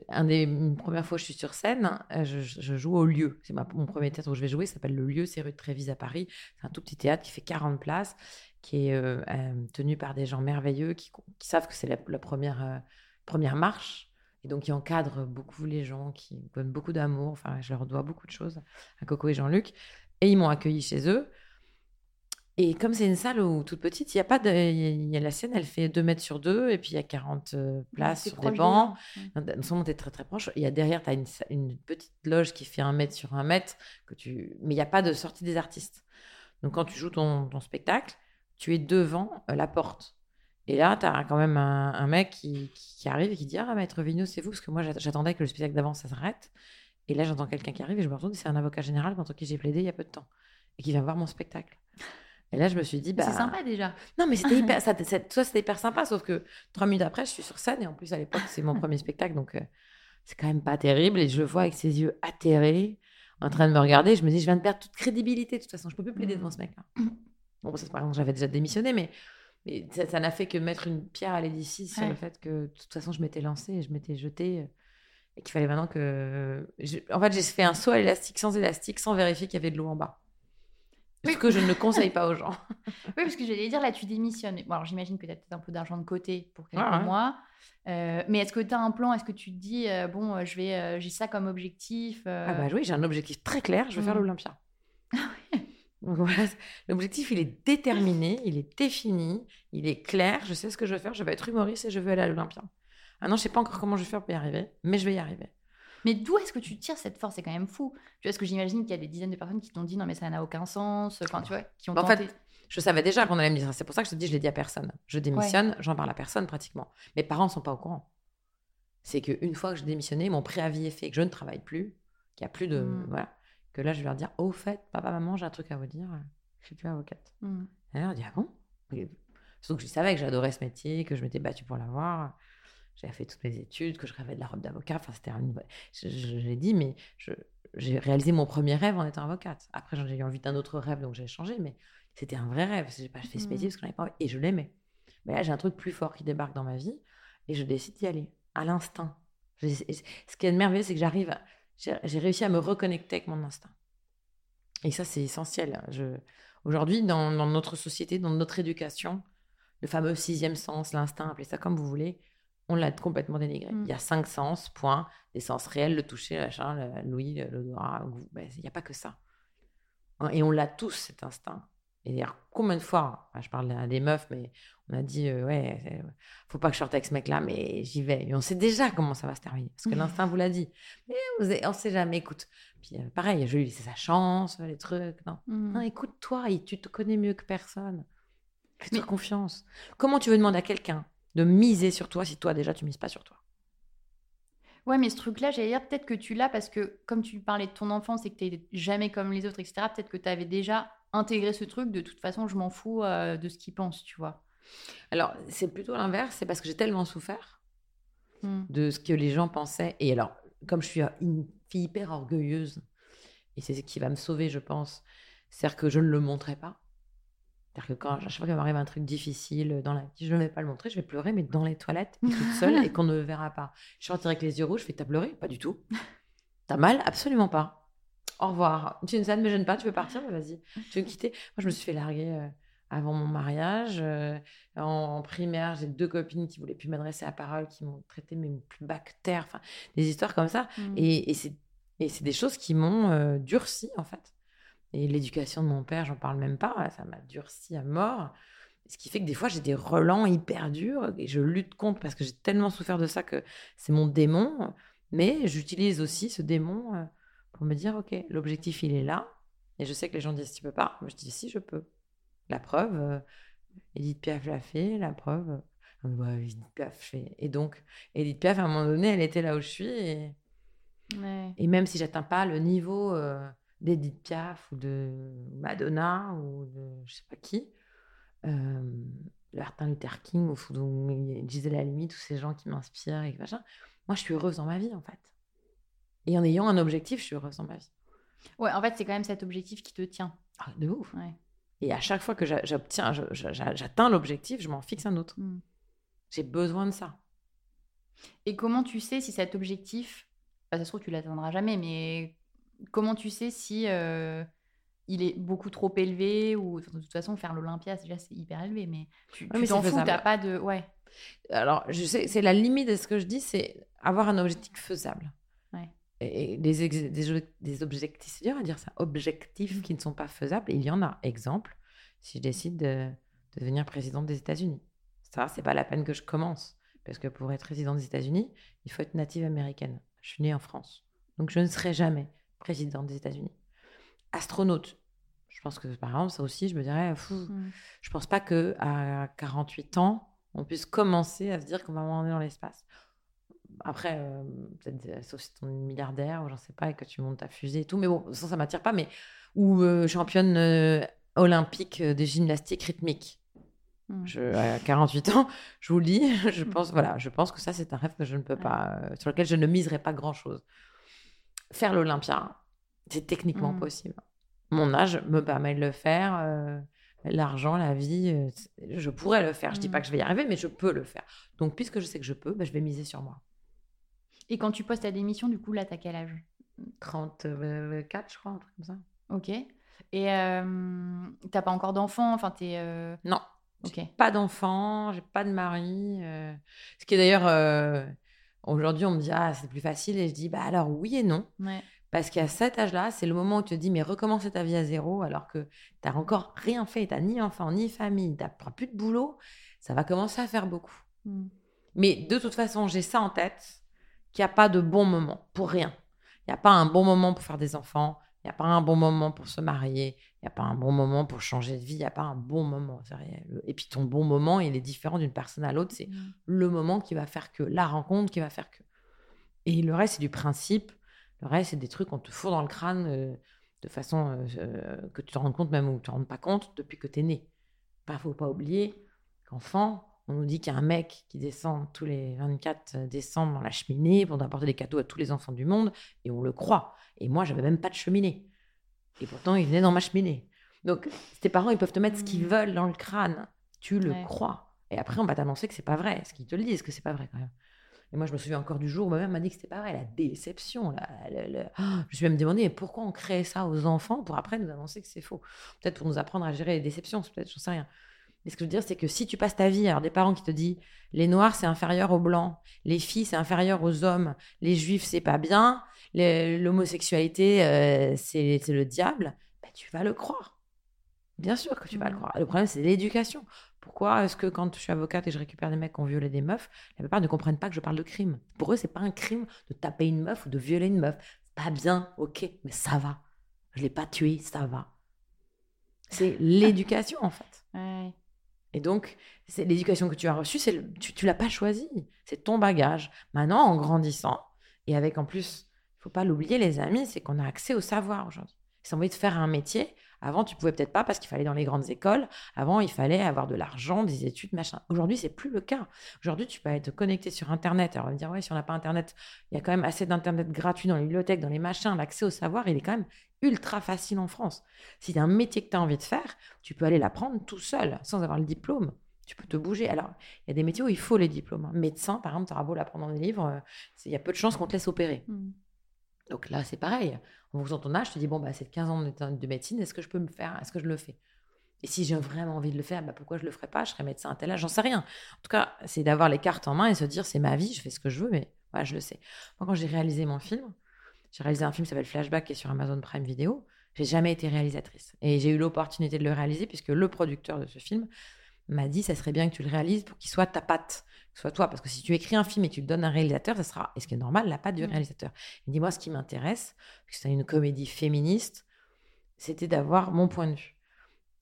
un des une première fois que je suis sur scène, euh, je, joue au lieu. C'est mon premier théâtre où je vais jouer, ça s'appelle le lieu, c'est rue de Trévise à Paris. C'est un tout petit théâtre qui fait 40 places, qui est euh, euh, tenu par des gens merveilleux qui, savent que c'est la, première, première marche. Et donc, qui encadrent beaucoup les gens, qui donnent beaucoup d'amour. Enfin, je leur dois beaucoup de choses à Coco et Jean-Luc. Et ils m'ont accueilli chez eux. Et comme c'est une salle où, toute petite, il y a pas de. Y a la scène, elle fait 2 mètres sur 2, et puis il y a 40 euh, places sur des bancs. gens. Ouais. Non, Non seulement tu es très très proche, il y a derrière, tu as une, petite loge qui fait un mètre sur un mètre, que tu... mais il n'y a pas de sortie des artistes. Donc quand tu joues ton, ton spectacle, tu es devant euh, la porte. Et là, tu as quand même un, un mec qui, arrive et qui dit Ah, maître Vigneault, c'est vous? Parce que moi, j'att- j'attendais que le spectacle d'avant, ça s'arrête. Et là, j'entends quelqu'un qui arrive et je me retourne, c'est un avocat général contre qui j'ai plaidé il y a peu de temps et qui vient voir mon spectacle. Et là, je me suis dit, bah, C'est sympa déjà. non, mais c'était hyper, ça, ça- toi, c'était hyper sympa, sauf que trois minutes après, je suis sur scène et en plus, à l'époque, c'est mon premier spectacle, donc euh, c'est quand même pas terrible. Et je le vois avec ses yeux atterrés, en train de me regarder. Je me dis, je viens de perdre toute crédibilité, de toute façon, je peux plus plaider devant ce mec-là. Bon, ça, par exemple, j'avais déjà démissionné, mais, mais ça n'a fait que mettre une pierre à l'édifice sur le fait que, de toute façon, je m'étais lancée et je m'étais jetée. Et qu'il fallait maintenant que. je- En fait, j'ai fait un saut à l'élastique sans élastique, sans vérifier qu'il y avait de l'eau en bas. Ce Oui. que je ne conseille pas aux gens. Oui, parce que j'allais dire, là, tu démissionnes. Bon, alors j'imagine que tu as peut-être un peu d'argent de côté pour quelques ouais. mois. Euh, mais est-ce que tu as un plan? Est-ce que tu te dis, euh, bon, euh, je vais, euh, j'ai ça comme objectif Ah bah oui, j'ai un objectif très clair, je veux faire Mm. l'Olympia. Donc voilà, l'objectif, il est déterminé, il est défini, il est clair, je sais ce que je veux faire, je veux être humoriste et je veux aller à l'Olympia. Ah non, je sais pas encore comment je vais faire pour y arriver, mais je vais y arriver. Mais d'où est-ce que tu tires cette force? C'est quand même fou. Tu vois, parce que j'imagine qu'il y a des dizaines de personnes qui t'ont dit, non, mais ça n'a aucun sens. Enfin, tu vois, qui ont Bah, en tenté. fait, Je savais déjà qu'on allait me dire ça, c'est pour ça que je te dis, je l'ai dit à personne. Je démissionne, j'en parle à personne pratiquement. Mes parents sont pas au courant. C'est qu'une fois que je démissionnais, mon préavis est fait, que je ne travaille plus, qu'il n'y a plus de... Mm. Voilà. Que là, je vais leur dire, au fait, papa, maman, j'ai un truc à vous dire, je suis plus avocate. Hmm. Et là, on dit, ah bon? Surtout que je savais que j'adorais ce métier, que je m'étais battue pour l'avoir. J'avais fait toutes mes études, que je rêvais de la robe d'avocat. Enfin, c'était un... Je, je- je l'ai dit, mais j'ai réalisé mon premier rêve en étant avocate. Après, j'en ai eu envie d'un autre rêve, donc j'ai changé. Mais c'était un vrai rêve. J'ai pas fait ce métier Mhm. parce que j'en avais pas envie. Et je l'aimais. Mais là, j'ai un truc plus fort qui débarque dans ma vie. Et je décide d'y aller, à l'instinct. Ce qui est merveilleux, c'est que j'arrive... à- J'ai j'ai réussi à me reconnecter avec mon instinct. Et ça, c'est essentiel. Je... Aujourd'hui, dans, dans notre société, dans notre éducation, le fameux sixième sens, l'instinct, appelez ça comme vous voulez, on l'a complètement dénigré. Mm. Il y a cinq sens, point. Des sens réels, le toucher, l'achat, l'ouïe, le- l'odorat. le goût. Ben, Il n'y a pas que ça. Hein, Et on l'a tous, cet instinct. Et d'ailleurs, combien de fois, enfin, je parle à des meufs, mais on a dit, euh, ouais, c'est- faut pas que je sorte avec ce mec-là, mais j'y vais. Et on sait déjà comment ça va se terminer, parce que l'instinct vous l'a dit. Mais vous avez- on sait jamais, écoute. Puis euh, pareil, je lui laisser sa chance, les trucs. Non, Hmm. non écoute-toi, et tu te connais mieux que personne. Fais-toi Mais- confiance. Comment tu veux demander à quelqu'un de miser sur toi si toi déjà tu mises pas sur toi Ouais, mais ce truc-là, j'allais dire peut-être que tu l'as parce que comme tu parlais de ton enfance et que tu n'es jamais comme les autres, etc., peut-être que tu avais déjà intégré ce truc de toute façon, je m'en fous euh, de ce qu'ils pensent, tu vois. Alors, c'est plutôt l'inverse, c'est parce que j'ai tellement souffert Hmm. de ce que les gens pensaient. Et alors, comme je suis une fille hyper orgueilleuse, et c'est ce qui va me sauver, je pense, c'est-à-dire que je ne le montrais pas. C'est-à-dire que quand, à chaque fois qu'il m'arrive un truc difficile dans la vie, je ne vais pas le montrer, je vais pleurer, mais dans les toilettes, et toute seule, et qu'on ne me verra pas. Je sortirai avec les yeux rouges, je fais, t'as pleuré? Pas du tout. T'as mal? Absolument pas. Au revoir. Tu, ça ne me gêne pas, tu veux partir? Bah, Vas-y. Tu veux me quitter Moi, je me suis fait larguer euh, avant mon mariage. euh, en, en primaire, j'ai deux copines qui voulaient plus m'adresser à parole, qui m'ont traité mais plus terre. Enfin, des histoires comme ça. Et, c'est et c'est des choses qui m'ont euh, durci, en fait. Et l'éducation de mon père, j'en parle même pas, ça m'a durci à mort. Ce qui fait que des fois, j'ai des relents hyper durs et je lutte contre parce que j'ai tellement souffert de ça que c'est mon démon. Mais j'utilise aussi ce démon euh, pour me dire, OK, l'objectif, il est là. Et je sais que les gens disent, tu peux pas. Moi, je dis, si, je peux. La preuve, euh, Edith Piaf l'a fait, la preuve. ouais, Edith Piaf fait. Et donc, Edith Piaf, à un moment donné, elle était là où je suis. Et, Ouais. et même si j'atteins pas le niveau euh, d'Edith Piaf ou de Madonna ou de je sais pas qui, euh, Martin Luther King ou, Gisèle Halimi, tous ces gens qui m'inspirent et machin, moi je suis heureuse dans ma vie en fait. Et en ayant un objectif, je suis heureuse dans ma vie. Ouais, en fait, c'est quand même cet objectif qui te tient. Ah, de ouf. Ouais. Et à chaque fois que j'obtiens, j'atteins l'objectif, je m'en fixe un autre. Hmm. J'ai besoin de ça. Et comment tu sais si cet objectif, enfin, ça se trouve, tu l'atteindras jamais, mais comment tu sais si euh, il est beaucoup trop élevé ou de toute façon faire l'Olympia déjà c'est hyper élevé, mais tu Ouais, t'en fous, t'as pas de ouais. Alors, je sais, c'est la limite de ce que je dis, c'est avoir un objectif faisable. Ouais. Et des, des, ob- des objectifs, c'est dur à dire ça, objectifs Mm. qui ne sont pas faisables, il y en a. Exemple, si je décide de, de devenir présidente des États-Unis. Ça, c'est pas la peine que je commence. Parce que pour être présidente des États-Unis, il faut être native américaine. Je suis née en France. Donc, je ne serai jamais présidente des États-Unis. Astronaute. Je pense que, par exemple, ça aussi, je me dirais, Pfff, Mm. je pense pas que à 48 ans, on puisse commencer à se dire qu'on va aller dans l'espace. Après, euh, peut-être sauf si tu es milliardaire ou j'en sais pas et que tu montes ta fusée et tout, mais bon, ça, ça m'attire pas. Mais ou euh, championne euh, olympique de gymnastique rythmique. Mm. Je, à 48 ans, je vous le dis, je pense, voilà, je pense que ça, c'est un rêve que je ne peux pas, sur lequel je ne miserai pas grand-chose. Faire l'Olympia, c'est techniquement Mm. possible. Mon âge me permet de le faire. euh, L'argent, la vie, euh, je pourrais le faire. Je dis pas que je vais y arriver, mais je peux le faire. Donc, puisque je sais que je peux, bah, je vais miser sur moi. Et quand tu poses ta démission, du coup là t'as quel âge? 34, je crois, un truc comme ça. Ok. Et euh, t'as pas encore d'enfant, enfin t'es euh, Non, ok. pas d'enfant, j'ai pas de mari. euh, Ce qui est d'ailleurs, aujourd'hui, on me dit, ah, c'est plus facile. Et je dis, bah alors oui et non. Ouais. Parce qu'à cet âge-là, c'est le moment où tu te dis, mais recommencer ta vie à zéro, alors que tu n'as encore rien fait, tu n'as ni enfant, ni famille, tu n'as plus de boulot, ça va commencer à faire beaucoup. Mm. Mais de toute façon, j'ai ça en tête, qu'il n'y a pas de bon moment pour rien. Il n'y a pas un bon moment pour faire des enfants, il n'y a pas un bon moment pour se marier, il n'y a pas un bon moment pour changer de vie, il n'y a pas un bon moment. Et puis ton bon moment, il est différent d'une personne à l'autre, c'est Mm. le moment qui va faire que, la rencontre qui va faire que. Et le reste, c'est du principe. Le reste, c'est des trucs qu'on te fout dans le crâne euh, de façon euh, euh, que tu te rends compte même ou tu te rends pas compte depuis que tu es né. Il faut pas oublier qu'enfant, on nous dit qu'il y a un mec qui descend tous les 24 décembre dans la cheminée pour apporter des cadeaux à tous les enfants du monde et on le croit. Et moi, j'avais même pas de cheminée. Et pourtant, il venait dans ma cheminée. Donc, tes parents, ils peuvent te mettre ce qu'ils Mm. veulent dans le crâne. Tu le Ouais. crois. Et après, on va t'annoncer que c'est pas vrai. Ce qu'ils te le disent que c'est pas vrai quand même. Et moi, je me souviens encore du jour où ma mère m'a dit que c'était pas vrai. La déception. La, la- la- Ah, Je me suis même demandé mais pourquoi on crée ça aux enfants pour après nous annoncer que c'est faux? Peut-être pour nous apprendre à gérer les déceptions. Peut-être, j'en sais rien. Mais ce que je veux dire, c'est que si tu passes ta vie, alors des parents qui te disent les noirs c'est inférieur aux blancs, les filles c'est inférieur aux hommes, les juifs c'est pas bien, l'homosexualité euh, c'est le diable, bah, tu vas le croire. Bien sûr que tu vas le Mhm. croire. Le problème c'est l'éducation. Pourquoi est-ce que quand je suis avocate et je récupère des mecs qui ont violé des meufs, la plupart ne comprennent pas que je parle de crime? Pour eux, c'est pas un crime de taper une meuf ou de violer une meuf. Pas bien, ok, mais ça va. Je l'ai pas tué, ça va. C'est l'éducation en fait. Ouais. Et donc, c'est l'éducation que tu as reçue, c'est tu, tu l'as pas choisie. C'est ton bagage. Maintenant, en grandissant, et avec en plus, il faut pas l'oublier, les amis, c'est qu'on a accès au savoir aujourd'hui. Si on envie de faire un métier, avant, tu pouvais peut-être pas parce qu'il fallait dans les grandes écoles. Avant, il fallait avoir de l'argent, des études, machin. Aujourd'hui, c'est plus le cas. Aujourd'hui, tu peux être connecté sur Internet. Alors, on va me dire, ouais, si on n'a pas Internet, il y a quand même assez d'Internet gratuit dans les bibliothèques, dans les machins. L'accès au savoir, il est quand même ultra facile en France. Si tu as un métier que tu as envie de faire, tu peux aller l'apprendre tout seul, sans avoir le diplôme. Tu peux te bouger. Alors, il y a des métiers où il faut les diplômes. hein. Médecin, par exemple, tu auras beau l'apprendre dans des livres, euh, il y a peu de chances qu'on te laisse opérer. Mm. Donc là, c'est pareil. En fonction de ton âge, tu te dis, bon, bah, c'est 15 ans de, de médecine, est-ce que je peux me faire Est-ce que je le fais? Et si j'ai vraiment envie de le faire, bah, pourquoi je le ferais pas? Je serais médecin à tel âge, j'en sais rien. En tout cas, c'est d'avoir les cartes en main et se dire, c'est ma vie, je fais ce que je veux, mais voilà, je le sais. Moi, quand j'ai réalisé mon film, j'ai réalisé un film qui s'appelle Flashback, qui est sur Amazon Prime Video, j'ai jamais été réalisatrice. Et j'ai eu l'opportunité de le réaliser puisque le producteur de ce film m'a dit, ça serait bien que tu le réalises pour qu'il soit ta patte, que ce soit toi. Parce que si tu écris un film et tu le donnes à un réalisateur, ça sera, et ce qui est normal, la patte du Mm. réalisateur. Il dit, moi, ce qui m'intéresse, puisque c'est une comédie féministe, c'était d'avoir mon point de vue.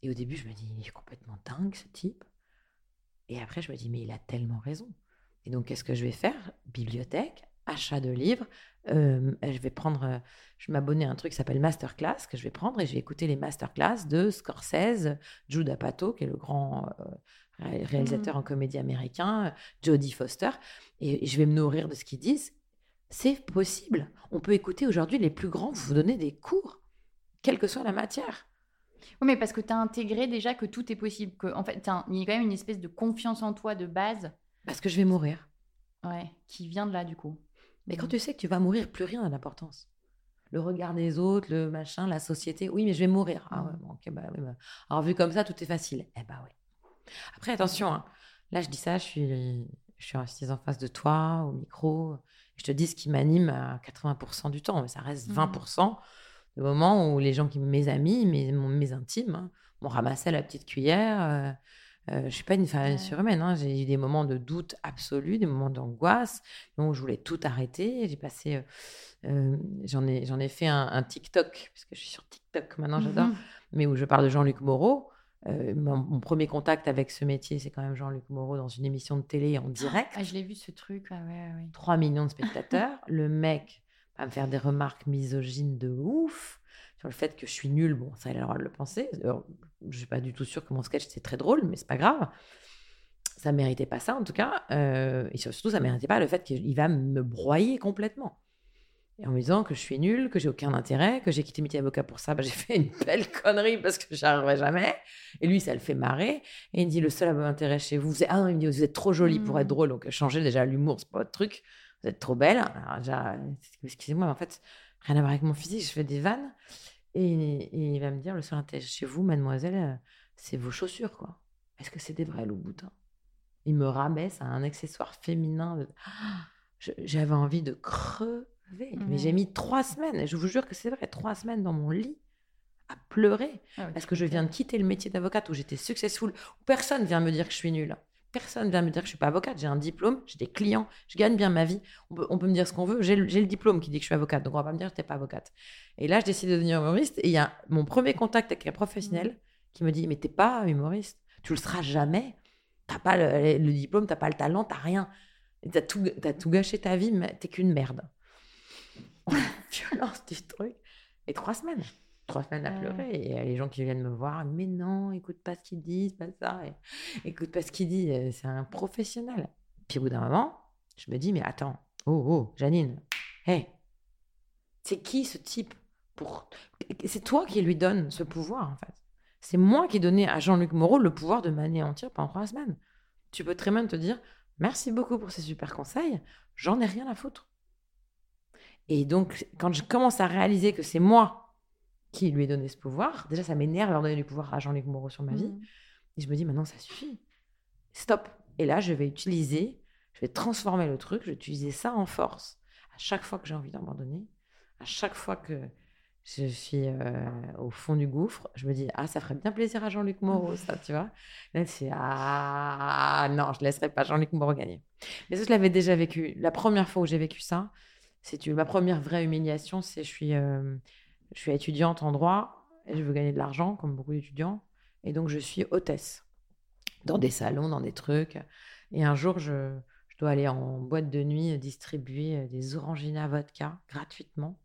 Et au début, je me dis, il est complètement dingue, ce type. Et après, je me dis, mais il a tellement raison. Et donc, qu'est-ce que je vais faire? Bibliothèque, achat de livres. euh, je vais prendre, euh, je vais m'abonner à un truc qui s'appelle Masterclass, que je vais prendre et je vais écouter les masterclass de Scorsese, Jude Apatow, qui est le grand euh, ré- réalisateur en comédie américain, euh, Jodie Foster. Et, et je vais me nourrir de ce qu'ils disent. C'est possible. On peut écouter aujourd'hui les plus grands vous donner des cours, quelle que soit la matière. Oui, mais parce que tu as intégré déjà que tout est possible. Que, en fait, il y a quand même une espèce de confiance en toi de base. Parce que je vais mourir. Ouais, qui vient de là, du coup. Mais quand tu sais que tu vas mourir, plus rien n'a d'importance. Le regard des autres, le machin, la société. Oui, mais je vais mourir. Ah ouais, bon, ok, bah, oui, bah. Alors, vu comme ça, tout est facile. Eh bah ouais. Après, attention, hein. là, je dis ça, je suis, je suis assise en face de toi, au micro. Je te dis ce qui m'anime à 80% du temps, mais ça reste Mhm. 20% de moments où les gens qui, mes amis, mes, mes intimes, hein, m'ont ramassé à la petite cuillère. Euh, euh, je suis pas une femme surhumaine. hein. J'ai eu des moments de doute absolu, des moments d'angoisse, où je voulais tout arrêter. J'ai passé, euh, euh, j'en ai, j'en ai fait un, un TikTok parce que je suis sur TikTok maintenant, j'adore, Mhm. mais où je parle de Jean-Luc Moreau. Euh, mon, mon premier contact avec ce métier, c'est quand même Jean-Luc Moreau dans une émission de télé en direct. Ah, je l'ai vu ce truc. Ah, ouais, ouais. 3 millions de spectateurs. le mec va me faire des remarques misogynes de ouf sur le fait que je suis nulle. Bon, ça, il a le droit de le penser. Alors, je suis pas du tout sûre que mon sketch c'était très drôle, mais c'est pas grave. Ça méritait pas ça en tout cas. Euh, et surtout, ça méritait pas le fait qu'il va me broyer complètement. Et en me disant que je suis nulle, que j'ai aucun intérêt, que j'ai quitté métier avocat pour ça, bah, j'ai fait une belle connerie parce que j'y arriverai jamais. Et lui, ça le fait marrer. Et il me dit le seul intérêt chez vous, c'est ah non, il me dit vous êtes trop jolie pour Mm. être drôle, donc changez déjà l'humour, c'est pas votre truc. Vous êtes trop belle. Alors, déjà, excusez-moi, mais en fait, rien à voir avec mon physique, je fais des vannes. Et, et il va me dire le seul intérêt chez vous, mademoiselle, euh, c'est vos chaussures, quoi. Est-ce que c'est des vrais Louboutin Il me rabaisse à un accessoire féminin. de- Ah, J'avais envie de crever. Mais j'ai mis trois semaines, et je vous jure que c'est vrai, trois semaines dans mon lit à pleurer. Ah Parce que je viens de quitter le métier d'avocate où j'étais successful, où personne vient me dire que je suis nulle. Personne vient me dire que je suis pas avocate. J'ai un diplôme, j'ai des clients, je gagne bien ma vie. On peut, on peut me dire ce qu'on veut. J'ai le, diplôme qui dit que je suis avocate, donc on va pas me dire que t'es pas avocate. Et là, je décide de devenir humoriste. Et il y a mon premier contact avec un professionnel qui me dit Mais t'es pas humoriste, tu le seras jamais. T'as pas le, le diplôme, t'as pas le talent, t'as rien. T'as tout, t'as tout gâché ta vie, mais t'es qu'une merde. Violence du truc. Et trois semaines. Trois semaines à pleurer. Et a les gens qui viennent me voir. Mais non, écoute pas ce qu'il dit, c'est pas ça. Et, écoute pas ce qu'il dit, euh, c'est un professionnel. Puis au bout d'un moment, je me dis Mais attends, oh, oh, Janine, hé, c'est qui ce type pour... C'est toi qui lui donne ce pouvoir, en fait. C'est moi qui ai donné à Jean-Luc Moreau le pouvoir de m'anéantir pendant trois semaines. Tu peux très bien te dire merci beaucoup pour ces super conseils, j'en ai rien à foutre. Et donc, quand je commence à réaliser que c'est moi qui lui ai donné ce pouvoir, déjà ça m'énerve de donner du pouvoir à Jean-Luc Moreau sur ma vie. Mhm. Et je me dis maintenant ça suffit. Stop. Et là, je vais utiliser, je vais transformer le truc, je vais utiliser ça en force. À chaque fois que j'ai envie d'abandonner, à chaque fois que je suis euh, au fond du gouffre, je me dis ah ça ferait bien plaisir à Jean-Luc Moreau ça, tu vois. Là c'est ah non, je laisserai pas Jean-Luc Moreau gagner. Mais ça je l'avais déjà vécu. La première fois où j'ai vécu ça, c'est ma première vraie humiliation, c'est je suis euh, je suis étudiante en droit et je veux gagner de l'argent comme beaucoup d'étudiants et donc je suis hôtesse dans des salons, dans des trucs. Et un jour, je, je dois aller en boîte de nuit distribuer des Orangina vodka gratuitement.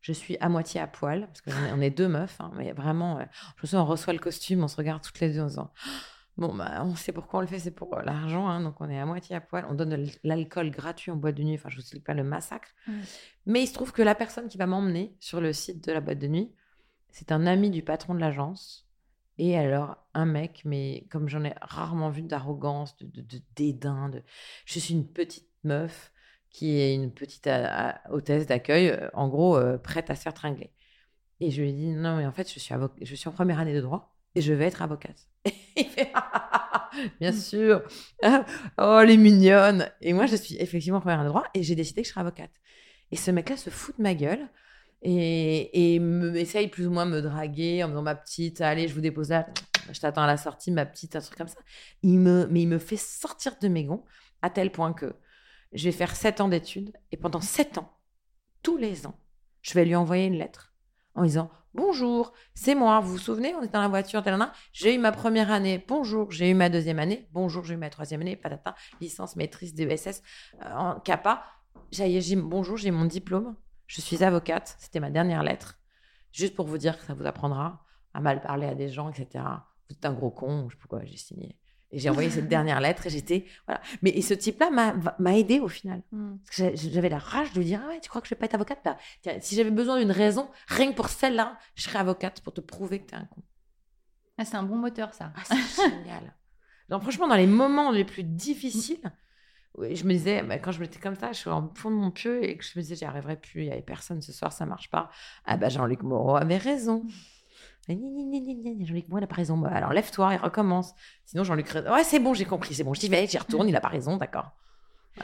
Je suis à moitié à poil, parce qu'on est, on est deux meufs, hein, mais vraiment, euh, je me souviens, on reçoit le costume, on se regarde toutes les deux en disant Bon, bah, on sait pourquoi on le fait, c'est pour euh, l'argent, hein, donc on est à moitié à poil. On donne de l'alcool gratuit en boîte de nuit, enfin, je vous explique pas le massacre. Ouais. Mais il se trouve que la personne qui va m'emmener sur le site de la boîte de nuit, c'est un ami du patron de l'agence. Et alors, un mec, mais comme j'en ai rarement vu d'arrogance, de, de- de dédain, de... je suis une petite meuf qui est une petite a- hôtesse d'accueil, euh, en gros, euh, prête à se faire tringler. Et je lui ai dit, non, mais en fait, je suis, je suis en première année de droit et je vais être avocate. Et il fait, bien sûr, Ah, oh, elle est mignonne. Et moi, je suis effectivement en première de droit et j'ai décidé que je serais avocate. Et ce mec-là se fout de ma gueule et, et me, essaye plus ou moins de me draguer en me disant ma petite, allez, je vous dépose là, je t'attends à la sortie, ma petite, un truc comme ça. Il me, mais il me fait sortir de mes gonds à tel point que je vais faire 7 ans d'études et pendant 7 ans, tous les ans, je vais lui envoyer une lettre en disant Bonjour, c'est moi, vous vous souvenez, on était dans la voiture, j'ai eu ma première année, bonjour, j'ai eu ma deuxième année, bonjour, j'ai eu ma troisième année, patata, licence, maîtrise, DESS, euh, en CAPA, j'ai, bonjour, j'ai mon diplôme, je suis avocate, c'était ma dernière lettre, juste pour vous dire que ça vous apprendra à mal parler à des gens, etc. Vous êtes un gros con, je sais pas pourquoi j'ai signé. Et j'ai envoyé cette dernière lettre et j'étais. Voilà. Mais et ce type-là m'a, aidé au final. J'ai- j'avais la rage de lui dire Ah ouais, tu crois que je vais pas être avocate? Bah, tiens, Si j'avais besoin d'une raison, rien que pour celle-là, je serais avocate pour te prouver que t'es un con. Ah, c'est un bon moteur, ça. Ah, c'est génial. Donc, franchement, dans les moments les plus difficiles, Oui, je me disais, bah, quand je m'étais comme ça, je suis en fond de mon pieu et que je me disais, j'y arriverai plus, il n'y avait personne ce soir, ça marche pas. Ah bah Jean-Luc Moreau avait raison. Jean-Luc Moreau n'a pas raison. Bah, alors lève-toi et recommence. Sinon, Jean-Luc, ouais, c'est bon, j'ai compris, c'est bon, j'y vais, j'y retourne, il n'a pas raison, d'accord.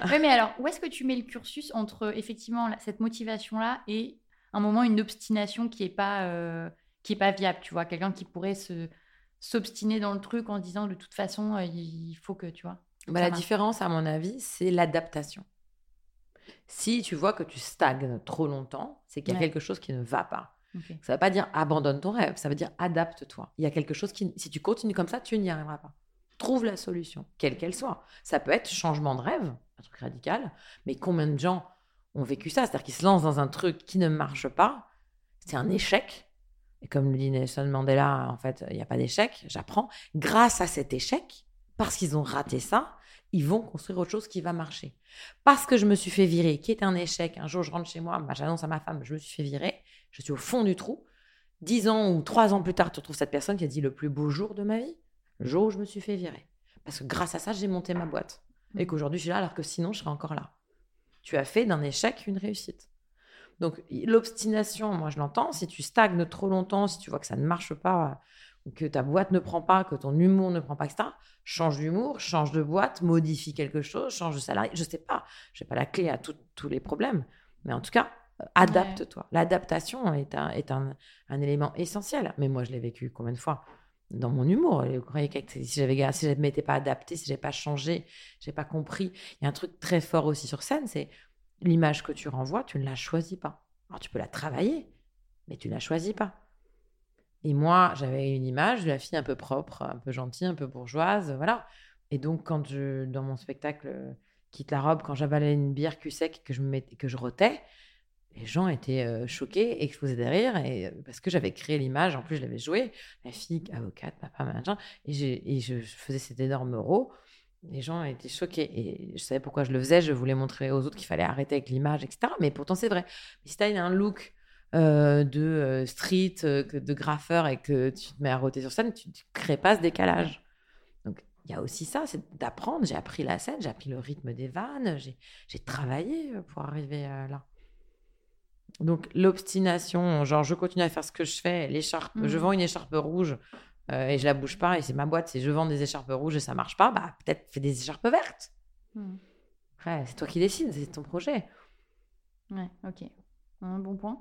Oui, mais alors, où est-ce que tu mets le cursus entre effectivement cette motivation-là et un moment, une obstination qui est pas, euh, qui est pas viable, tu vois? Quelqu'un qui pourrait se s'obstiner dans le truc en disant de toute façon, euh, il faut que, tu vois. Bah, la différence, à mon avis, c'est l'adaptation. Si tu vois que tu stagnes trop longtemps, c'est qu'il y a Ouais. quelque chose qui ne va pas. Ça ne veut pas dire abandonne ton rêve, ça veut dire adapte-toi. Il y a quelque chose qui, si tu continues comme ça, tu n'y arriveras pas. Trouve la solution, quelle qu'elle soit. Ça peut être changement de rêve, un truc radical, mais combien de gens ont vécu ça? C'est-à-dire qu'ils se lancent dans un truc qui ne marche pas, c'est un échec. Et comme le dit Nelson Mandela, en fait, il n'y a pas d'échec, j'apprends. Grâce à cet échec, parce qu'ils ont raté ça, ils vont construire autre chose qui va marcher. Parce que je me suis fait virer, qui est un échec, un jour je rentre chez moi, bah, j'annonce à ma femme, je me suis fait virer, je suis au fond du trou. Dix ans ou trois ans plus tard, tu retrouves cette personne qui a dit le plus beau jour de ma vie, le jour où je me suis fait virer. Parce que grâce à ça, j'ai monté ma boîte. Et qu'aujourd'hui, je suis là, alors que sinon, je serais encore là. Tu as fait d'un échec une réussite. Donc, l'obstination, moi, je l'entends. Si tu stagnes trop longtemps, si tu vois que ça ne marche pas, que ta boîte ne prend pas, que ton humour ne prend pas, etc., change d'humour, change de boîte, modifie quelque chose, change de salarié. Je sais pas. Je n'ai pas la clé à tout- tous les problèmes. Mais en tout cas, adapte-toi. L'adaptation est, un, est un, un élément essentiel. Mais moi, je l'ai vécu combien de fois? Dans mon humour. Vous croyez que si j'avais, si je m'étais pas adapté, si je n'avais pas changé, je n'ai pas compris. Il y a un truc très fort aussi sur scène, c'est l'image que tu renvoies, tu ne la choisis pas. Alors tu peux la travailler, mais tu ne la choisis pas. Et moi, j'avais une image de la fille un peu propre, un peu gentille, un peu bourgeoise, voilà. Et donc, quand je, dans mon spectacle euh, Quitte la robe, quand j'avalais une bière cul sec que je, me mettais, que je rotais, les gens étaient euh, choqués, explosaient de euh, parce que j'avais créé l'image, en plus je l'avais joué, la fille avocate, papa, machin, et, je, faisais cet énorme euro. Les gens étaient choqués. Et je savais pourquoi je le faisais. Je voulais montrer aux autres qu'il fallait arrêter avec l'image, etc. Mais pourtant, c'est vrai. Si tu as un look euh, de street, de graffeur et que tu te mets à roter sur scène, tu ne crées pas ce décalage. Donc, il y a aussi ça, c'est d'apprendre. J'ai appris la scène, j'ai appris le rythme des vannes, j'ai travaillé pour arriver là. Donc, l'obstination, genre, je continue à faire ce que je fais, l'écharpe, je vends une écharpe rouge euh, et je la bouge pas, et c'est ma boîte, c'est je vends des écharpes rouges et ça marche pas, bah, peut-être fais des écharpes vertes. Hmm. Après, c'est toi qui décides, c'est ton projet. Ouais, ok. Un bon point.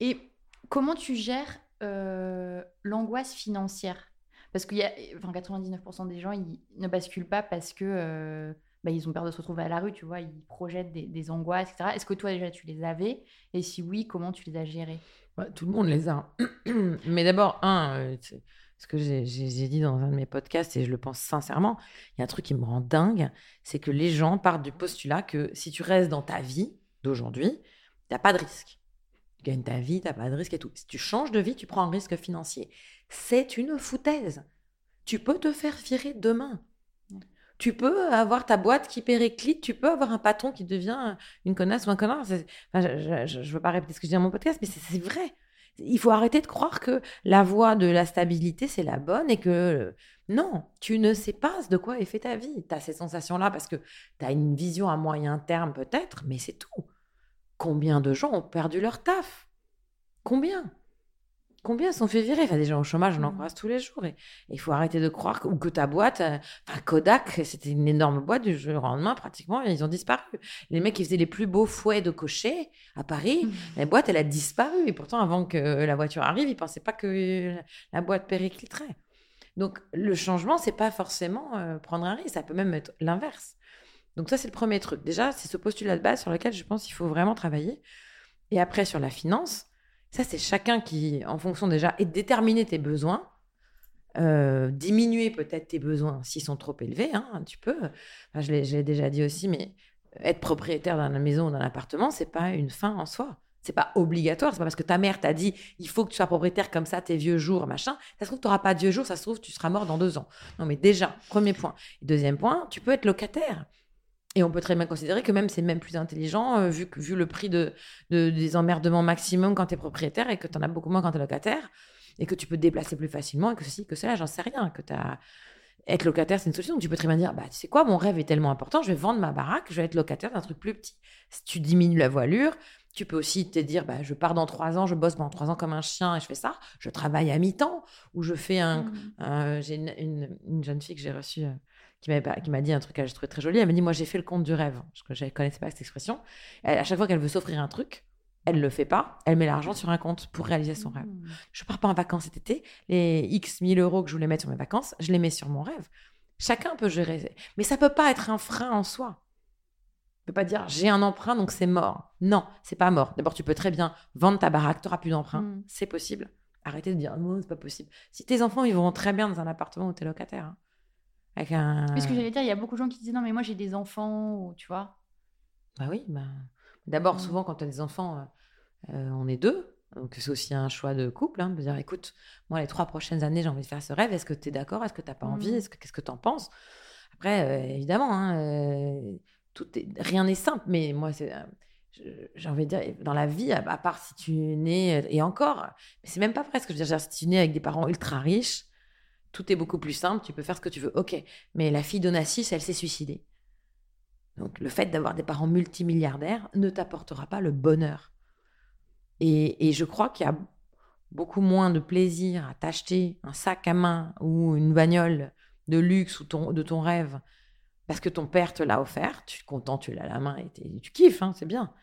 Et comment tu gères euh, l'angoisse financière? Parce qu'il y a enfin, 99% des gens, ils ne basculent pas parce que euh, bah, ils ont peur de se retrouver à la rue, tu vois, ils projettent des, angoisses, etc. Est-ce que toi déjà tu les avais? Et si oui, comment tu les as gérées? Ouais, tout le monde les a. Mais d'abord, un, euh, ce que j'ai- dit dans un de mes podcasts, et je le pense sincèrement, il y a un truc qui me rend dingue, c'est que les gens partent du postulat que si tu restes dans ta vie d'aujourd'hui, tu n'as pas de risque. Tu gagnes ta vie, tu n'as pas de risque et tout. Si tu changes de vie, tu prends un risque financier. C'est une foutaise. Tu peux te faire virer demain. Tu peux avoir ta boîte qui périclite, tu peux avoir un patron qui devient une connasse ou un connard. Je ne veux pas répéter ce que je dis dans mon podcast, mais c'est c'est vrai. Il faut arrêter de croire que la voie de la stabilité, c'est la bonne et que euh, non, tu ne sais pas de quoi est fait ta vie. Tu as ces sensations-là parce que tu as une vision à moyen terme peut-être, mais c'est tout. Combien de gens ont perdu leur taf? Combien? Combien sont fait virer? Enfin, des gens au chômage, on en Mhm. croise tous les jours. Et il faut arrêter de croire que, ou que ta boîte, euh, enfin Kodak, c'était une énorme boîte du jour au lendemain, pratiquement, ils ont disparu. Les mecs qui faisaient les plus beaux fouets de cocher à Paris, la boîte, elle a disparu. Et pourtant, avant que la voiture arrive, ils ne pensaient pas que la boîte péricliterait. Donc, le changement, c'est pas forcément euh, prendre un risque. Ça peut même être l'inverse. Donc, ça, c'est le premier truc. Déjà, c'est ce postulat de base sur lequel je pense qu'il faut vraiment travailler. Et après, sur la finance, ça, c'est chacun qui, en fonction déjà, et de déterminer tes besoins, euh, diminuer peut-être tes besoins s'ils sont trop élevés. hein, tu peux. Je l'ai déjà dit aussi, mais être propriétaire d'une maison ou d'un appartement, c'est pas une fin en soi. C'est pas obligatoire. C'est pas parce que ta mère t'a dit il faut que tu sois propriétaire comme ça tes vieux jours, machin. Ça se trouve, tu n'auras pas de vieux jours. Ça se trouve, tu seras mort dans deux ans. Non, mais déjà, premier point. Deuxième point, tu peux être locataire. Et on peut très bien considérer que même c'est même plus intelligent, euh, vu, que- vu le prix de, de- des emmerdements maximum quand tu es propriétaire et que tu en as beaucoup moins quand tu es locataire, et que tu peux te déplacer plus facilement, et que ceci, que cela, j'en sais rien. Que t'as... être locataire, c'est une solution. Tu peux très bien dire, bah, tu sais quoi, mon rêve est tellement important, je vais vendre ma baraque, je vais être locataire d'un truc plus petit. Si tu diminues la voilure, tu peux aussi te dire, bah, je pars dans trois ans, je bosse pendant trois ans comme un chien et je fais ça. Je travaille à mi-temps ou je fais un. Mm. un- j'ai une, une- une jeune fille que j'ai reçue euh, qui m'a dit un truc que j'ai trouvé très joli. Elle m'a dit, moi, j'ai fait le compte du rêve. Je ne connaissais pas cette expression. Elle- à chaque fois qu'elle veut s'offrir un truc, elle le fait pas. Elle met l'argent sur un compte pour réaliser son rêve. Mm. Je pars pas en vacances cet été. Les X 1000 euros que je voulais mettre sur mes vacances, je les mets sur mon rêve. Chacun peut gérer. Mais ça peut pas être un frein en soi. Tu peux pas dire j'ai un emprunt donc c'est mort. Non, c'est pas mort. D'abord, tu peux très bien vendre ta baraque, tu n'auras plus d'emprunt. Mm. C'est possible. Arrêtez de dire non, c'est pas possible. Si tes enfants ils vont très bien dans un appartement où tu es locataire, hein, avec un. Parce que j'allais dire, il y a beaucoup de gens qui disaient non, mais moi j'ai des enfants, ou tu vois. Bah oui, bah... d'abord, Mm. souvent, quand tu as des enfants, euh, euh, on est deux. Donc, c'est aussi un choix de couple. Hein, de dire, écoute, moi, les trois prochaines années, j'ai envie de faire ce rêve. Est-ce que tu es d'accord? Est-ce que tu n'as pas envie? Mm. Est-ce que Qu'est-ce que tu en penses? Après, euh, évidemment, hein, euh, tout est... rien n'est simple. Mais moi, c'est, euh, j'ai envie de dire, dans la vie, à, part si tu nais, et encore, mais c'est même pas vrai ce que je veux dire. Si tu nais avec des parents ultra riches, tout est beaucoup plus simple. Tu peux faire ce que tu veux. OK. Mais la fille d'Onassis, elle s'est suicidée. Donc, le fait d'avoir des parents multimilliardaires ne t'apportera pas le bonheur. Et, et je crois qu'il y a beaucoup moins de plaisir à t'acheter un sac à main ou une bagnole de luxe ou de ton rêve parce que ton père te l'a offert. Tu es content, tu l'as à la main et tu kiffes, hein, c'est bien.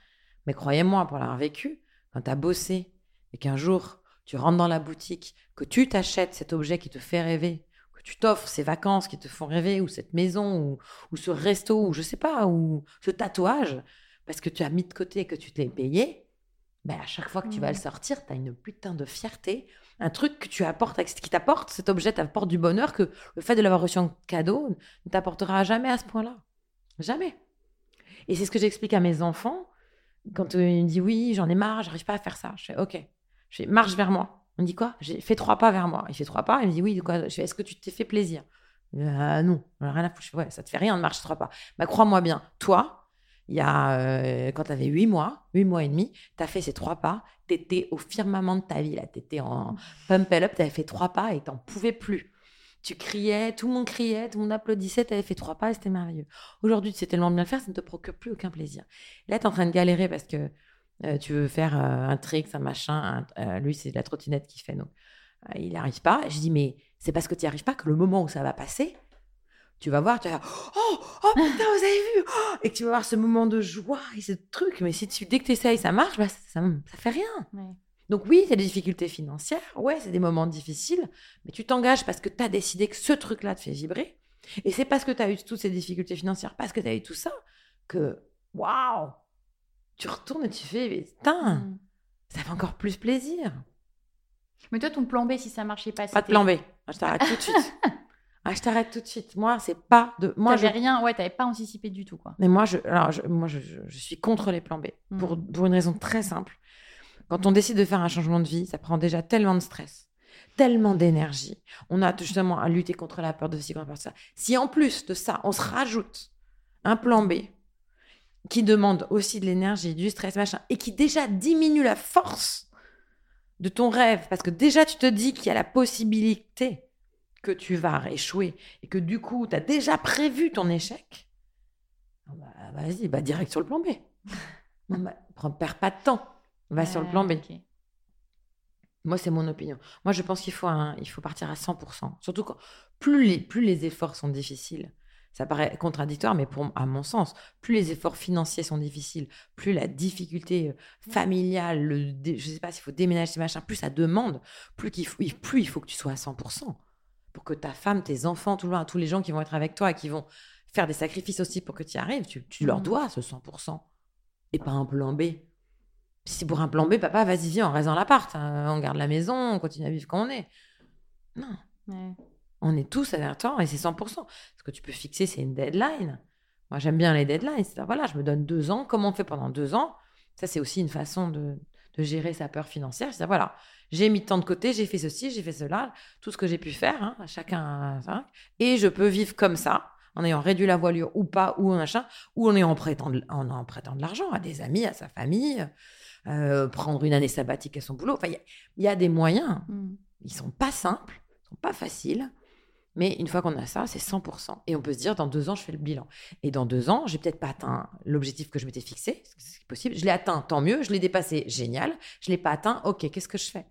Mais croyez-moi, pour l'avoir vécu, quand tu as bossé et qu'un jour tu rentres dans la boutique, que tu t'achètes cet objet qui te fait rêver, que tu t'offres ces vacances qui te font rêver, ou cette maison, ou, ou ce resto, ou je sais pas, ou ce tatouage, parce que tu as mis de côté et que tu t'es payé, ben à chaque fois que tu vas le sortir, tu as une putain de fierté, un truc que tu apportes, qui t'apporte, cet objet t'apporte du bonheur que le fait de l'avoir reçu en cadeau ne t'apportera jamais à ce point-là. Jamais. Et c'est ce que j'explique à mes enfants quand euh, ils me disent oui, j'en ai marre, j'arrive pas à faire ça. Je fais ok, je fais marche vers moi. On me dit quoi? J'ai fait trois pas vers moi. Il fait trois pas, il me dit oui, de quoi? Est-ce que tu t'es fait plaisir? Ah non, rien à foutre. Ouais, ça te fait rien de marcher trois pas. Bah crois-moi bien, toi, il y a euh, quand tu avais huit mois, huit mois et demi, tu as fait ces trois pas, tu étais au firmament de ta vie là, tu étais en pump it up, tu avais fait trois pas et t'en pouvais plus. Tu criais, tout le monde criait, tout le monde applaudissait, tu avais fait trois pas et c'était merveilleux. Aujourd'hui, tu sais tellement bien le faire, ça ne te procure plus aucun plaisir. Là, tu es en train de galérer parce que euh, tu veux faire euh, un trick, un machin. lui, c'est la trottinette qu'il fait. Donc, il n'arrive pas. Je dis, mais c'est parce que tu n'y arrives pas que le moment où ça va passer, tu vas voir, tu vas faire, oh, oh putain, vous avez vu oh Et que tu vas avoir ce moment de joie et ce truc. Mais si tu, dès que tu essayes, ça marche, bah, ça, ça, ça fait rien. Ouais. Donc oui, a des difficultés financières, ouais, c'est des moments difficiles, mais tu t'engages parce que tu as décidé que ce truc-là te fait vibrer. Et c'est parce que tu as eu toutes ces difficultés financières, parce que tu as eu tout ça, que waouh Tu retournes et tu fais, putain, Mm. ça fait encore plus plaisir. Mais toi, ton plan B, si ça marchait pas, Pas de plan B. Je t'arrête tout de suite. Ah, je t'arrête tout de suite. Moi, c'est pas de. Moi, je... T'avais rien, ouais, t'avais pas anticipé du tout, quoi. Mais moi, je, alors, je, moi je, je- je suis contre les plans B. Pour, Mhm. pour une raison très simple. Quand on décide de faire un changement de vie, ça prend déjà tellement de stress, tellement d'énergie. On a justement à lutter contre la peur de ci, contre la peur de ça. Si en plus de ça, on se rajoute un plan B qui demande aussi de l'énergie, du stress, machin, et qui déjà diminue la force de ton rêve, parce que déjà tu te dis qu'il y a la possibilité que tu vas échouer et que du coup, tu as déjà prévu ton échec, ah bah, vas-y, bah, direct sur le plan B. Non, bah, prends- perds pas de temps. Va sur le plan B. Moi, c'est mon opinion. Moi, je pense qu'il faut, un- il faut partir à 100%. Surtout quand plus les, plus les efforts sont difficiles. Ça paraît contradictoire, mais pour, à mon sens, plus les efforts financiers sont difficiles, plus la difficulté euh, familiale, le je sais pas s'il faut déménager, ces machins, plus ça demande, plus, qu'il faut, il- plus il faut que tu sois à 100%. Pour que ta femme, tes enfants, tout le monde, tous les gens qui vont être avec toi et qui vont faire des sacrifices aussi pour que tu y arrives, tu, tu leur Mhm. dois ce 100%. Et pas un plan B. Si c'est pour un plan B, papa, vas-y, viens, on reste dans l'appart. hein, on garde la maison, on continue à vivre quand on est. Non, Ouais. on est tous à un temps et c'est 100%. Ce que tu peux fixer, c'est une deadline. Moi, j'aime bien les deadlines. C'est voilà, je me donne deux ans. Comment on fait pendant deux ans Ça, c'est aussi une façon de, de gérer sa peur financière. Voilà, j'ai mis tant de côté, j'ai fait ceci, j'ai fait cela, tout ce que j'ai pu faire, hein, chacun et je peux vivre comme ça, en ayant réduit la voilure ou pas, ou en achat, ou en ayant prêtant de, en, en prêtant de l'argent à des amis, à sa famille, euh, prendre une année sabbatique à son boulot. Enfin, il y a- il y, a des moyens. Mm. Ils sont pas simples, ils sont pas faciles, Mais une fois qu'on a ça, c'est 100%. Et on peut se dire, dans deux ans, je fais le bilan. Et dans deux ans, j'ai peut-être pas atteint l'objectif que je m'étais fixé. C'est possible. Je l'ai atteint, tant mieux. Je l'ai dépassé, génial. Je l'ai pas atteint, ok, qu'est-ce que je fais?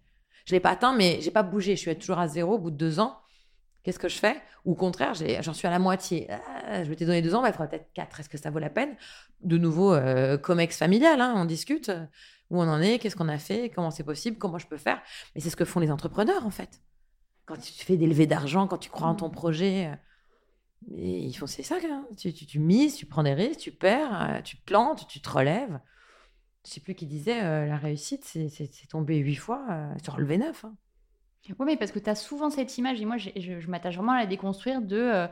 Je l'ai pas atteint, mais j'ai pas bougé. Je suis toujours à zéro au bout de deux ans. Qu'est-ce que je fais? Ou au contraire, j'en suis à la moitié. Ah, je m'étais donné deux ans, bah, il faudra peut-être quatre. Est-ce que ça vaut la peine? De nouveau, euh, comex familial, hein, on discute. Où on en est? Qu'est-ce qu'on a fait? Comment c'est possible? Comment je peux faire? Mais c'est ce que font les entrepreneurs, en fait. Quand tu fais des levées d'argent, quand tu crois en ton projet, euh, et ils font c'est ça. hein. Tu, tu, tu mises, tu prends des risques, tu perds, euh, tu te plantes, tu te relèves. Je sais plus qui disait euh, la réussite, c'est tomber huit fois, euh, se relever neuf. hein. Oui, mais parce que tu as souvent cette image, et moi je, je m'attache vraiment à la déconstruire de. euh,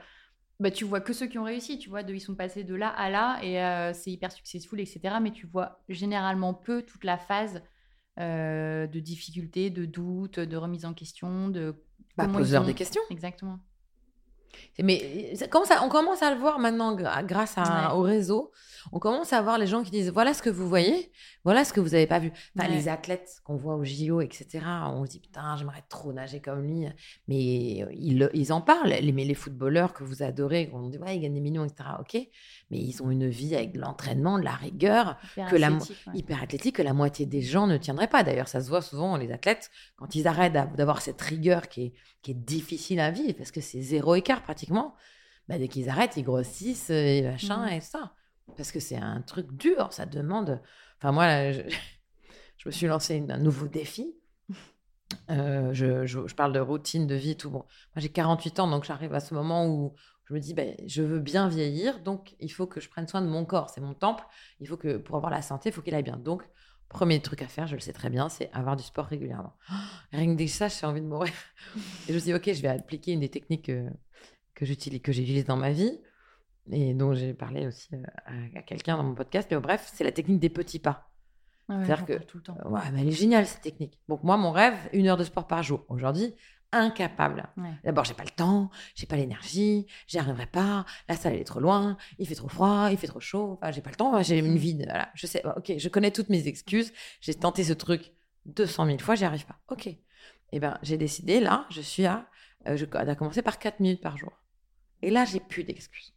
bah, tu vois que ceux qui ont réussi, tu vois, de, ils sont passés de là à là, et c'est hyper successful, etc. Mais tu vois généralement peu toute la phase euh, de difficulté, de doute, de remise en question, de. Bah, des questions. Exactement. Mais ça à- on commence à le voir maintenant grâce à- Ouais. au réseau. On commence à voir les gens qui disent voilà ce que vous voyez, voilà ce que vous n'avez pas vu. Enfin, Ouais. Les athlètes qu'on voit au JO, etc. On se dit putain, j'aimerais trop nager comme lui. Mais euh, ils, en parlent. Les, mais les footballeurs que vous adorez, on dit ouais, ils gagnent des millions, etc. Ok. Mais ils ont une vie avec de l'entraînement, de la rigueur, Hyper que la mo- athlétique, ouais. hyper athlétique que la moitié des gens ne tiendraient pas. D'ailleurs, ça se voit souvent, les athlètes, quand ils arrêtent d'av- d'avoir cette rigueur qui est, qui est difficile à vivre, parce que c'est zéro écart pratiquement, bah, dès qu'ils arrêtent, ils grossissent euh, et machin Mhm. et ça. Parce que c'est un truc dur, ça demande... Enfin, moi, là, je, je me suis lancé un nouveau défi. Euh, je, je- je parle de routine, de vie, tout. Bon, moi, j'ai 48 ans, donc j'arrive à ce moment où je me dis, ben, je veux bien vieillir, donc il faut que je prenne soin de mon corps. C'est mon temple. Il faut que, pour avoir la santé, il faut qu'il aille bien. Donc, premier truc à faire, je le sais très bien, c'est avoir du sport régulièrement. Rien que dès ça, j'ai envie de mourir. Et je me suis dit, ok, je vais appliquer une des techniques que, que j'utilise, que j'utilise dans ma vie et dont j'ai parlé aussi euh, à, à quelqu'un dans mon podcast. Mais bref, c'est la technique des petits pas. Ouais, C'est-à-dire j'en que- tout le temps. Ouais, mais elle est géniale cette technique. Donc moi, mon rêve, une heure de sport par jour. Aujourd'hui, incapable. Ouais. D'abord, j'ai pas le temps, j'ai pas l'énergie, j'y arriverai pas. La salle elle est trop loin, il fait trop froid, il fait trop chaud. Enfin, j'ai pas le temps, j'ai une vie. de- Voilà, je sais. Ok, je connais toutes mes excuses. J'ai tenté ce truc 200 000 fois, j'y arrive pas. Ok. Eh ben, j'ai décidé là, je suis à, euh, je dois commencer par 4 minutes par jour. Et là, j'ai plus d'excuses.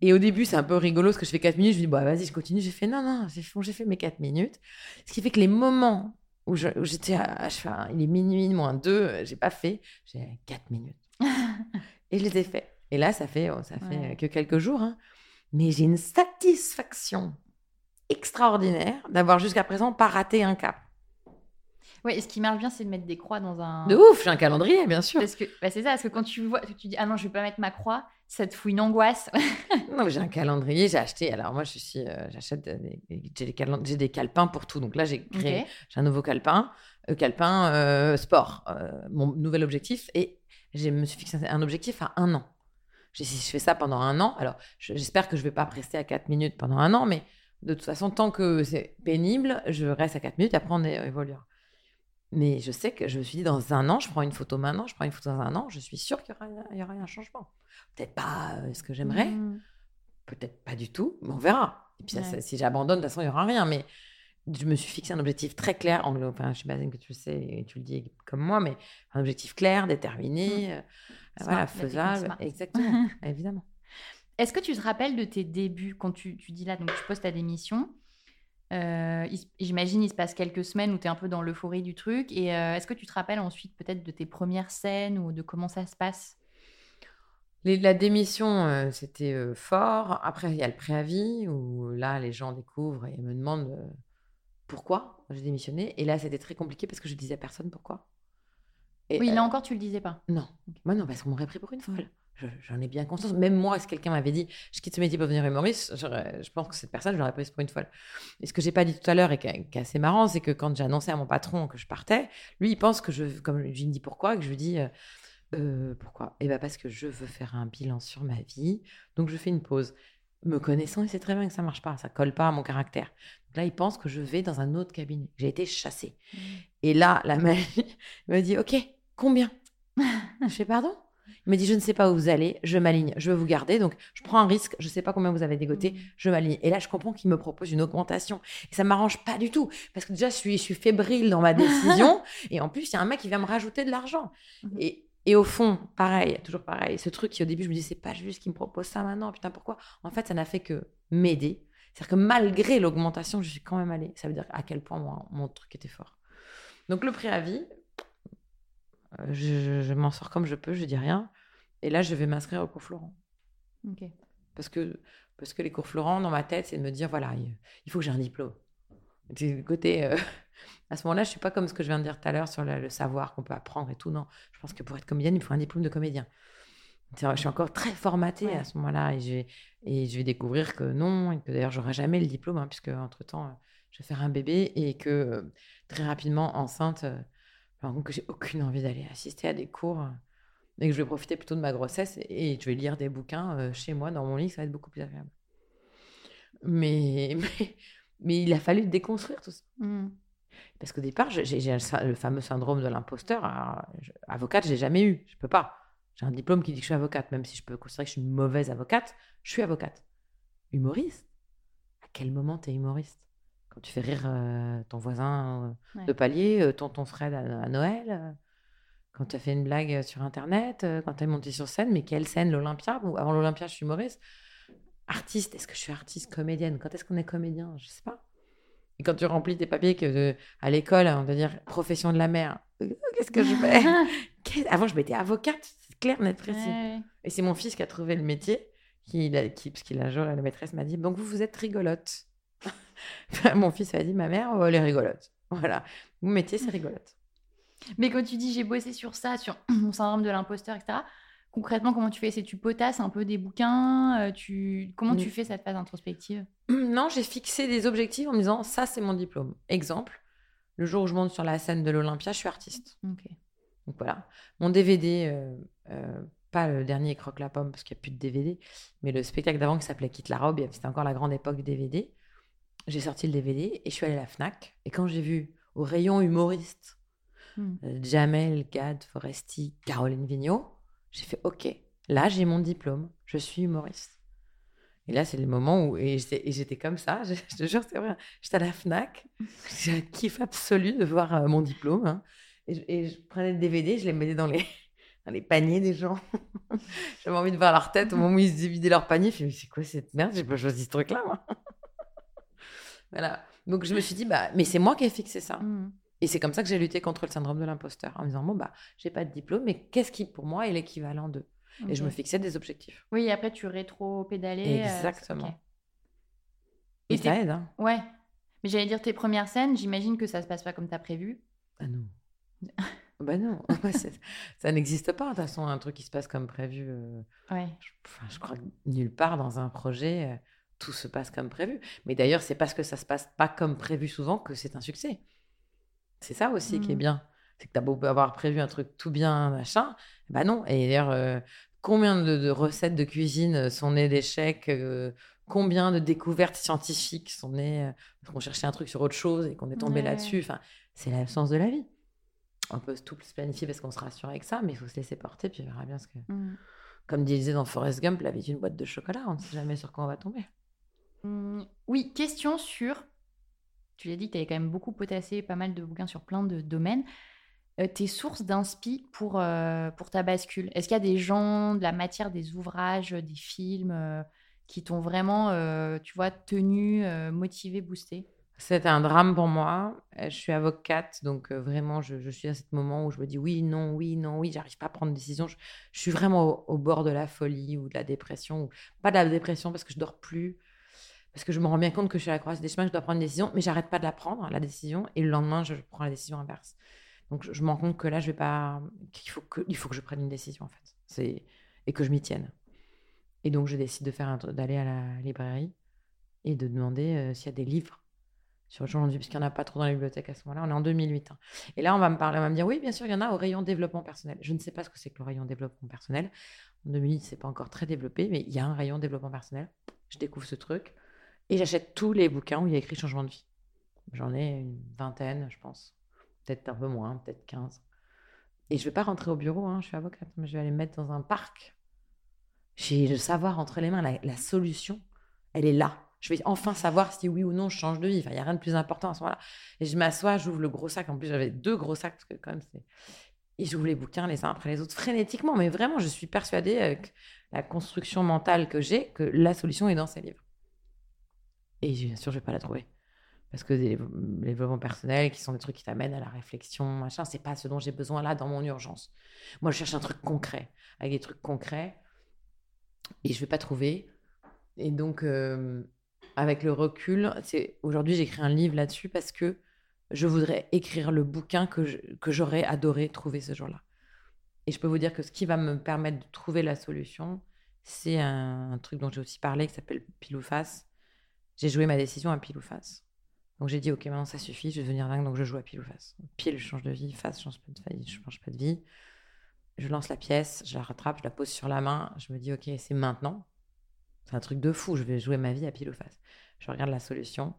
Et au début, c'est un peu rigolo parce que je fais 4 minutes, je dis, bah vas-y, je continue. J'ai fait, non, non, j'ai fait, mes 4 minutes. Ce qui fait que les moments où j'étais, il est minuit, moins 2, j'ai pas fait, j'ai 4 minutes. Et je les ai fait. Et là, ça fait, oh, ça fait Ouais. que quelques jours. hein. Mais j'ai une satisfaction extraordinaire d'avoir jusqu'à présent pas raté un cap. Ouais, et ce qui marche bien, c'est de mettre des croix dans un. De ouf, j'ai un calendrier, bien sûr. Parce que bah, c'est ça, parce que quand tu vois, tu dis ah non, je vais pas mettre ma croix, ça te fout une angoisse. Non, j'ai un calendrier, j'ai acheté. Alors moi, je suis, euh, j'achète des, j'ai des, j'ai des calepins pour tout. Donc là, j'ai créé, j'ai un nouveau calepin, euh, calepin euh, sport, euh, mon nouvel objectif. Et je me suis fixé un objectif à un an. Si je fais ça pendant un an, alors je- j'espère que je vais pas rester à 4 minutes pendant un an, mais de toute façon, tant que c'est pénible, je reste à 4 minutes, après on évoluera. Mais je sais que je me suis dit, dans un an, je prends une photo maintenant, je prends une photo dans un an, je suis sûre qu'il y y aura un changement. Peut-être pas euh, ce que j'aimerais, Mm. peut-être pas du tout, mais on verra. Et puis ça, Ouais. ça- si j'abandonne, de toute façon, il n'y aura rien. Mais je me suis fixé un objectif très clair. Anglo, enfin, je sais que tu le sais et tu le dis comme moi, mais un objectif clair, déterminé, euh, Smart, voilà, faisable. Exactement, évidemment. Est-ce que tu te rappelles de tes débuts quand tu, tu dis là, donc tu poses ta démission euh, J'imagine il se passe quelques semaines où tu es un peu dans l'euphorie du truc. Et euh, est-ce que tu te rappelles ensuite peut-être de tes premières scènes ou de comment ça se passe? Les- la démission, euh, c'était fort. Après, il y a le préavis où là, les gens découvrent et me demandent pourquoi j'ai démissionné. Et là, c'était très compliqué parce que je disais à personne pourquoi. Et, Oui, là encore, tu le disais pas. Non, moi non, parce qu'on m'aurait pris pour une folle. Je- J'en ai bien conscience. Même moi, si quelqu'un m'avait dit je quitte ce métier pour devenir humoriste, je pense que cette personne, je l'aurais prise pour une folle. Et ce que j'ai pas dit tout à l'heure et qui est, assez marrant, c'est que quand j'ai annoncé à mon patron que je partais, lui, il pense que je, comme je lui dis pourquoi, que je lui dis euh, Euh, pourquoi? Eh bien, parce que je veux faire un bilan sur ma vie, donc je fais une pause. Me connaissant, il sait très bien que ça marche pas, ça colle pas à mon caractère. Donc là, il pense que je vais dans un autre cabinet. J'ai été chassée. Et là, la magie me dit Ok, combien? Je fais pardon? Il me dit Je ne sais pas où vous allez, je m'aligne, je veux vous garder, donc je prends un risque, je ne sais pas combien vous avez dégoté, je m'aligne. Et là, je comprends qu'il me propose une augmentation. Et ça m'arrange pas du tout, parce que déjà, je suis, je suis fébrile dans ma décision, et en plus, il y a un mec qui vient me rajouter de l'argent. Mhm. Et Et au fond, pareil, toujours pareil, ce truc qui au début, je me dis, c'est pas juste qu'il me propose ça maintenant, putain, pourquoi? En fait, ça n'a fait que m'aider. C'est-à-dire que malgré l'augmentation, je suis quand même allée. Ça veut dire à quel point moi, mon truc était fort. Donc le préavis, euh, je, je m'en sors comme je peux, je dis rien. Et là, je vais m'inscrire au cours Florent. Parce que, parce que les cours Florent, dans ma tête, c'est de me dire, voilà, il faut que j'ai un diplôme. Du côté, euh, à ce moment-là, je suis pas comme ce que je viens de dire tout à l'heure sur le, le savoir qu'on peut apprendre et tout. Non, je pense que pour être comédienne, il faut un diplôme de comédien. Je suis encore très formatée Ouais. à ce moment-là et je, vais, et je vais découvrir que non, et que d'ailleurs, j'aurai jamais le diplôme, hein, puisque entre-temps, euh, je vais faire un bébé et que très rapidement, enceinte, je me rends compte que j'ai aucune envie d'aller assister à des cours euh, et que je vais profiter plutôt de ma grossesse et, je vais lire des bouquins euh, chez moi, dans mon lit, ça va être beaucoup plus agréable. Mais, mais, mais il a fallu déconstruire tout ça. Mm. Parce qu'au départ, j'ai j'ai le fameux syndrome de l'imposteur. Je- Avocate, je l'ai jamais eu. Je peux pas. J'ai un diplôme qui dit que je suis avocate, même si je peux considérer que je suis une mauvaise avocate. Je suis avocate. Humoriste? À quel moment tu es humoriste? Quand tu fais rire euh, ton voisin euh, Ouais. de palier, euh, tonton Fred à, à Noël euh, Quand tu as fait une blague sur Internet Quand tu es monté sur scène Mais quelle scène L'Olympia? Avant l'Olympia, je suis humoriste. Artiste, est-ce que je suis artiste Comédienne? Quand est-ce qu'on est comédien? Je sais pas. Et quand tu remplis tes papiers que à l'école, on va dire profession de la mère, qu'est-ce que je fais? Avant, je m'étais avocate, c'est clair, net, précis. Ouais. Et c'est mon fils qui a trouvé le métier, qui, parce qu'il a un jour, la maîtresse m'a dit Donc vous, vous êtes rigolote. mon fils a dit Ma mère, oh, elle est rigolote. Voilà. Mon métier, c'est rigolote. Mais quand tu dis j'ai bossé sur ça, sur mon syndrome de l'imposteur, etc., concrètement, comment tu fais? C'est tu potasses un peu des bouquins euh, tu... Comment tu fais cette phase introspective? Non, j'ai fixé des objectifs en me disant Ça, c'est mon diplôme. Exemple, le jour où je monte sur la scène de l'Olympia, je suis artiste. Donc voilà. Mon DVD, euh, euh, pas le dernier Croque la pomme parce qu'il n'y a plus de DVD, mais le spectacle d'avant qui s'appelait Quitte la robe, c'était encore la grande époque DVD. J'ai sorti le DVD et je suis allée à la Fnac. Et quand j'ai vu au rayon humoriste Hmm. euh, Jamel, Gad, Foresti, Caroline Vigneault, j'ai fait OK, là j'ai mon diplôme, je suis humoriste. Et là, c'est le moment où. Et j'étais comme ça, je, je te jure, c'est vrai. J'étais à la Fnac, j'ai un kiff absolu de voir euh, mon diplôme. hein. Et, je, et je prenais le DVD, je les mettais dans les, dans les paniers des gens. J'avais envie de voir leur tête au moment où ils se vidaient leur panier. Je me suis dit, mais c'est quoi cette merde? J'ai pas choisi ce truc-là, moi. Voilà. Donc je me suis dit, bah, mais c'est moi qui ai fixé ça. Mm. Et c'est comme ça que j'ai lutté contre le syndrome de l'imposteur, en me disant, bon, bah, j'ai pas de diplôme, mais qu'est-ce qui, pour moi, est l'équivalent de Et je me fixais des objectifs. Oui, et après tu rétro-pédalais. euh, Exactement. Et, Et ça aide, hein Ouais. Mais j'allais dire tes premières scènes, j'imagine que ça se passe pas comme t'as prévu. Ah non. bah non, ça n'existe pas, de toute façon, un truc qui se passe comme prévu. euh, Ouais. je, enfin, je crois que nulle part dans un projet, euh, tout se passe comme prévu. Mais d'ailleurs, c'est parce que ça se passe pas comme prévu souvent que c'est un succès. C'est ça aussi qui est Mhm. bien. C'est que tu as beau avoir prévu un truc tout bien, machin. Bah non. Et d'ailleurs, euh, combien de, de recettes de cuisine sont nées d'échecs euh, Combien de découvertes scientifiques sont nées euh, parce qu'on cherchait un truc sur autre chose et qu'on est tombé Ouais. là-dessus Enfin, c'est l'absence de la vie. On peut tout se planifier parce qu'on se rassure avec ça, mais il faut se laisser porter, puis on verra bien ce que. Mm. Comme disait dans Forrest Gump, la vie est une boîte de chocolat, on ne sait jamais sur quoi on va tomber. Mm, Oui, question sur. Tu l'as dit tu avais quand même beaucoup potassé pas mal de bouquins sur plein de domaines. Euh, tes sources d'inspi pour, euh, pour ta bascule Est-ce qu'il y a des gens, de la matière, des ouvrages, des films euh, qui t'ont vraiment, tu vois, tenu, motivé, boosté? C'est un drame pour moi. Je suis avocate, donc vraiment, je, suis à ce moment où je me dis oui, non, oui, non, oui, j'arrive pas à prendre de décision. Je, je suis vraiment au, au bord de la folie ou de la dépression. Ou, pas de la dépression parce que je dors plus, parce que je me rends bien compte que je suis à la croisée des chemins, je dois prendre une décision, mais j'arrête pas de la prendre, la décision, et le lendemain, je prends la décision inverse. Donc je, me rends compte que là, je vais pas, qu'il faut que, il faut que je prenne une décision en fait, c'est et que je m'y tienne. Et donc je décide de faire d'aller à la librairie et de demander euh, s'il y a des livres sur le parce qu'il n'y en a pas trop dans la bibliothèque à ce moment-là. On est en 2008. hein. Et là, on va me parler, on va me dire, oui, bien sûr, il y en a au rayon développement personnel. Je ne sais pas ce que c'est que le rayon développement personnel. En 2008, c'est pas encore très développé, mais il y a un rayon développement personnel. Je découvre ce truc et j'achète tous les bouquins où il y a écrit changement de vie. J'en ai une vingtaine, je pense. Peut-être un peu moins, peut-être 15. Et je vais pas rentrer au bureau, hein, je suis avocate, mais je vais aller me mettre dans un parc. J'ai le savoir entre les mains, la, solution, elle est là. Je vais enfin savoir si oui ou non je change de vie. Il n'y a rien de plus important à ce moment-là. Et je m'assois, j'ouvre le gros sac. En plus, j'avais deux gros sacs, parce que quand même, c'est. Et j'ouvre les bouquins les uns après les autres frénétiquement. Mais vraiment, je suis persuadée avec la construction mentale que j'ai que la solution est dans ces livres. Et bien sûr, je vais pas la trouver. Parce que les développements personnels, qui sont des trucs qui t'amènent à la réflexion, machin, c'est pas ce dont j'ai besoin là dans mon urgence. Moi, je cherche un truc concret, avec des trucs concrets, et je vais pas trouver. Et donc, euh, avec le recul, c'est aujourd'hui j'écris un livre là-dessus parce que je voudrais écrire le bouquin que, que j'aurais adoré trouver ce jour-là. Et je peux vous dire que ce qui va me permettre de trouver la solution, c'est un, truc dont j'ai aussi parlé qui s'appelle pile ou face. J'ai joué ma décision à pile ou face. Donc j'ai dit, ok, maintenant ça suffit, je vais devenir dingue, donc je joue à pile ou face. Pile, je change de vie, face, je change pas de vie, je change pas de vie. Je lance la pièce, je la rattrape, je la pose sur la main, je me dis, ok, c'est maintenant. C'est un truc de fou, je vais jouer ma vie à pile ou face. Je regarde la solution.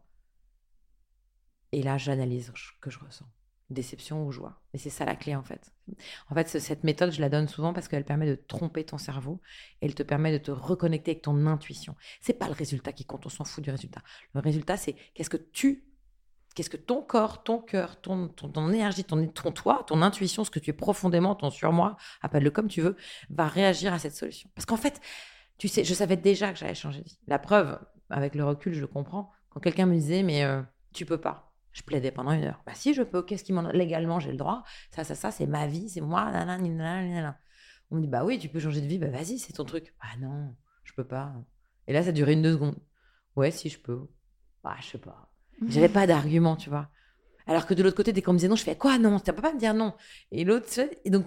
Et là, j'analyse ce que je ressens déception ou joie. Et c'est ça la clé en fait. En fait, cette méthode, je la donne souvent parce qu'elle permet de tromper ton cerveau. Elle te permet de te reconnecter avec ton intuition. C'est pas le résultat qui compte, on s'en fout du résultat. Le résultat, c'est qu'est-ce que tu, qu'est-ce que ton corps, ton cœur, ton, ton, énergie, ton, ton toi, ton intuition, ce que tu es profondément, ton surmoi, appelle-le comme tu veux, va réagir à cette solution. Parce qu'en fait, tu sais, je savais déjà que j'allais changer de vie. La preuve, avec le recul, je le comprends. Quand quelqu'un me disait, mais euh, tu peux pas je plaidais pendant une heure. Bah si, je peux. Qu'est-ce qui m'en... Légalement, j'ai le droit? Ça, ça, ça, c'est ma vie, c'est moi. On me dit, bah oui, tu peux changer de vie. Bah vas-y, c'est ton truc. Bah non, je peux pas. Et là, ça durait une deux secondes. Ouais, si, je peux. Bah, je sais pas. J'avais pas d'argument, tu vois. Alors que de l'autre côté, dès qu'on me disait non, je fais quoi? Non, tu peux pas me dire non. Et l'autre, et donc,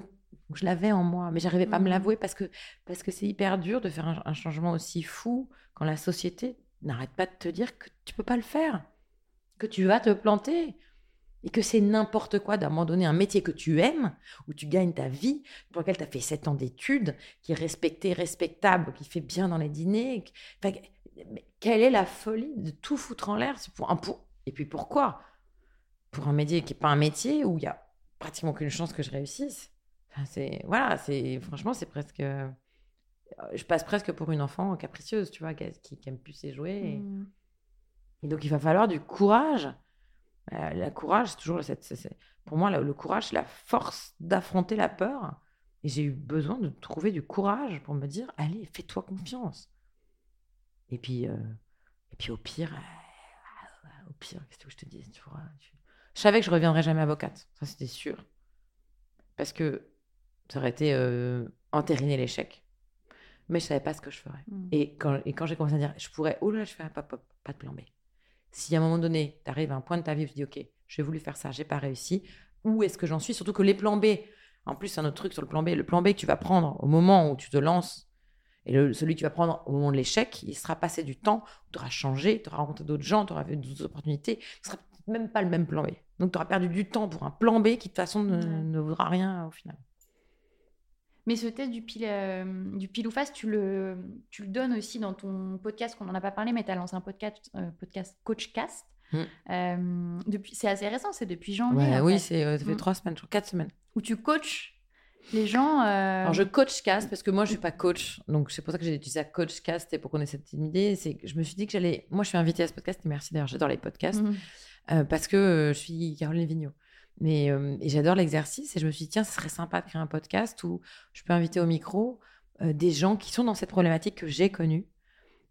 je l'avais en moi, mais j'arrivais pas à me mmh. l'avouer parce que parce que c'est hyper dur de faire un, un changement aussi fou quand la société n'arrête pas de te dire que tu peux pas le faire que tu vas te planter et que c'est n'importe quoi d'abandonner un métier que tu aimes, où tu gagnes ta vie, pour lequel tu as fait sept ans d'études, qui est respecté, respectable, qui fait bien dans les dîners. quelle est la folie de tout foutre en l'air pour. Et puis pourquoi? Pour un métier qui n'est pas un métier où il y a pratiquement aucune chance que je réussisse. c'est voilà, c'est franchement c'est presque. Euh, je passe presque pour une enfant capricieuse, tu vois, qui, aime plus ses jouets. Et donc, il va falloir du courage. Euh, le courage, c'est toujours cette, pour moi le, courage, c'est la force d'affronter la peur. Et j'ai eu besoin de trouver du courage pour me dire, allez, fais-toi confiance. Et puis, euh, et puis au pire, euh, au pire, qu'est-ce que je te dis tu vois, Je savais que je reviendrais jamais avocate, ça c'était sûr, parce que ça aurait été entériner l'échec. Mais je savais pas ce que je ferais. Mmh. Et quand, et quand j'ai commencé à dire, je pourrais, oh là, je fais un pop, pas de plan B. Si à un moment donné, tu arrives à un point de ta vie où tu dis, OK, j'ai voulu faire ça, j'ai pas réussi, où est-ce que j'en suis? Surtout que les plans B, en plus, un autre truc sur le plan B, le plan B que tu vas prendre au moment où tu te lances, et celui que tu vas prendre au moment de l'échec, il sera passé du temps, tu auras changé, tu auras rencontré d'autres gens, tu auras vu d'autres opportunités, ce sera même pas le même plan B. Donc tu auras perdu du temps pour un plan B qui de toute façon ne, ne vaudra rien au final. Mais ce test du pile, euh, du pile ou face, tu le, tu le donnes aussi dans ton podcast, qu'on n'en a pas parlé, mais tu as lancé un podcast, euh, podcast Coachcast. Mm. Euh, depuis, c'est assez récent, c'est depuis janvier. oui, c'est, ça fait mm. trois semaines, quatre semaines. Où tu coaches les gens. Alors, je coach cast parce que moi, je suis pas coach. Donc, c'est pour ça que j'ai utilisé Coachcast et pour qu'on ait cette idée. C'est que je me suis dit que j'allais. Moi, je suis invitée à ce podcast et merci d'ailleurs, j'adore les podcasts mm. parce que je suis Caroline Vigneault. Mais j'adore l'exercice et je me suis dit, tiens, ce serait sympa de créer un podcast où je peux inviter au micro des gens qui sont dans cette problématique que j'ai connue,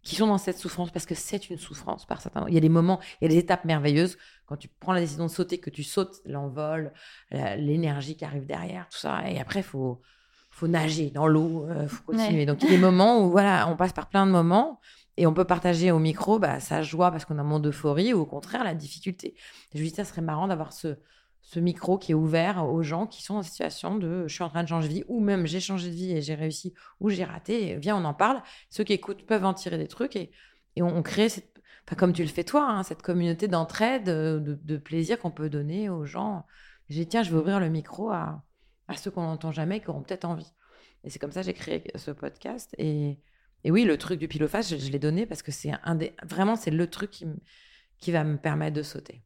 qui sont dans cette souffrance, parce que c'est une souffrance par certains. Il y a des moments, il y a des étapes merveilleuses. Quand tu prends la décision de sauter, que tu sautes l'envol, l'énergie qui arrive derrière, tout ça. Et après, il faut, faut nager dans l'eau, il faut continuer. Donc, il y a des moments où, voilà, on passe par plein de moments. Et on peut partager au micro bah, sa joie parce qu'on a un moment d'euphorie ou au contraire la difficulté. je me dis, ça serait marrant d'avoir ce, ce micro qui est ouvert aux gens qui sont en situation de je suis en train de changer de vie ou même j'ai changé de vie et j'ai réussi ou j'ai raté. viens, on en parle. Ceux qui écoutent peuvent en tirer des trucs et, et on, crée cette, comme tu le fais toi, hein, cette communauté d'entraide, de, de, plaisir qu'on peut donner aux gens. J'ai tiens, je vais ouvrir le micro à, à ceux qu'on n'entend jamais qui auront peut-être envie. Et c'est comme ça que j'ai créé ce podcast. Et, et, oui, le truc du pilophage, je, je l'ai donné parce que c'est un des, vraiment, c'est le truc qui, qui va me permettre de sauter.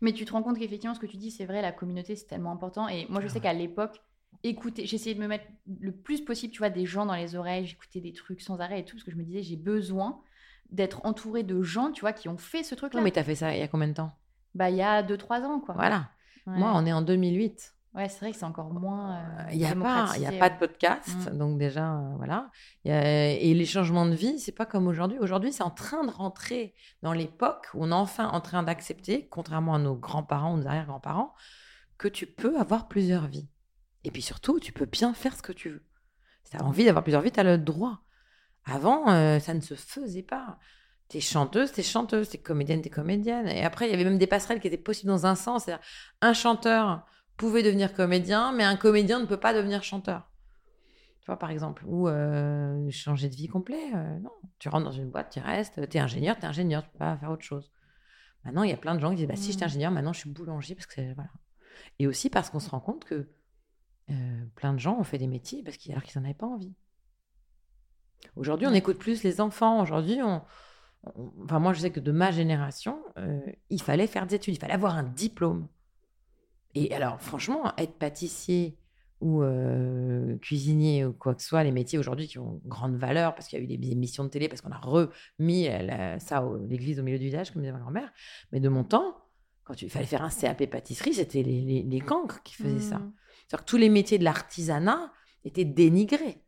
Mais tu te rends compte qu'effectivement, ce que tu dis, c'est vrai, la communauté, c'est tellement important. Et moi, je sais qu'à l'époque, écouter, j'essayais de me mettre le plus possible, tu vois, des gens dans les oreilles, j'écoutais des trucs sans arrêt et tout, parce que je me disais, j'ai besoin d'être entouré de gens, tu vois, qui ont fait ce truc-là. mais t'as fait ça il y a combien de temps? Bah, il y a 2-3 ans, quoi. Voilà. Moi, on est en 2008. Ouais, c'est vrai que c'est encore moins. euh, Il n'y a, pas, il y a pas de podcast, Mm. donc déjà, euh, voilà. Y a- et les changements de vie, c'est pas comme aujourd'hui. Aujourd'hui, c'est en train de rentrer dans l'époque où on est enfin en train d'accepter, contrairement à nos grands-parents ou nos arrière-grands-parents, que tu peux avoir plusieurs vies. Et puis surtout, tu peux bien faire ce que tu veux. Si tu as envie d'avoir plusieurs vies, tu as le droit. Avant, euh, ça ne se faisait pas. T'es chanteuse, t'es chanteuse, t'es comédienne, t'es comédienne. Et après, il y avait même des passerelles qui étaient possibles dans un sens. C'est-à-dire, un chanteur pouvait devenir comédien, mais un comédien ne peut pas devenir chanteur. Tu vois, par exemple. Ou euh, changer de vie complet. euh, non, tu rentres dans une boîte, tu restes. T'es ingénieur, t'es ingénieur, tu peux pas faire autre chose. Maintenant, il y a plein de gens qui disent, bah, si j'étais Mm. ingénieur, maintenant je suis boulanger. Parce que voilà. Et aussi parce qu'on se rend compte que euh, plein de gens ont fait des métiers parce qu'ils, alors qu'ils n'en avaient pas envie. Aujourd'hui, on écoute plus les enfants. Aujourd'hui, on, on- enfin, moi, je sais que de ma génération, euh, il fallait faire des études, il fallait avoir un diplôme. Et alors, franchement, être pâtissier ou euh, cuisinier ou quoi que ce soit, les métiers aujourd'hui qui ont grande valeur parce qu'il y a eu des émissions de télé, parce qu'on a remis la- ça, l'église au milieu du village, comme disait ma grand-mère. Mais de mon temps, quand il fallait faire un CAP pâtisserie, c'était les, les, les cancres qui faisaient ça. Mm. C'est-à-dire que tous les métiers de l'artisanat étaient dénigrés.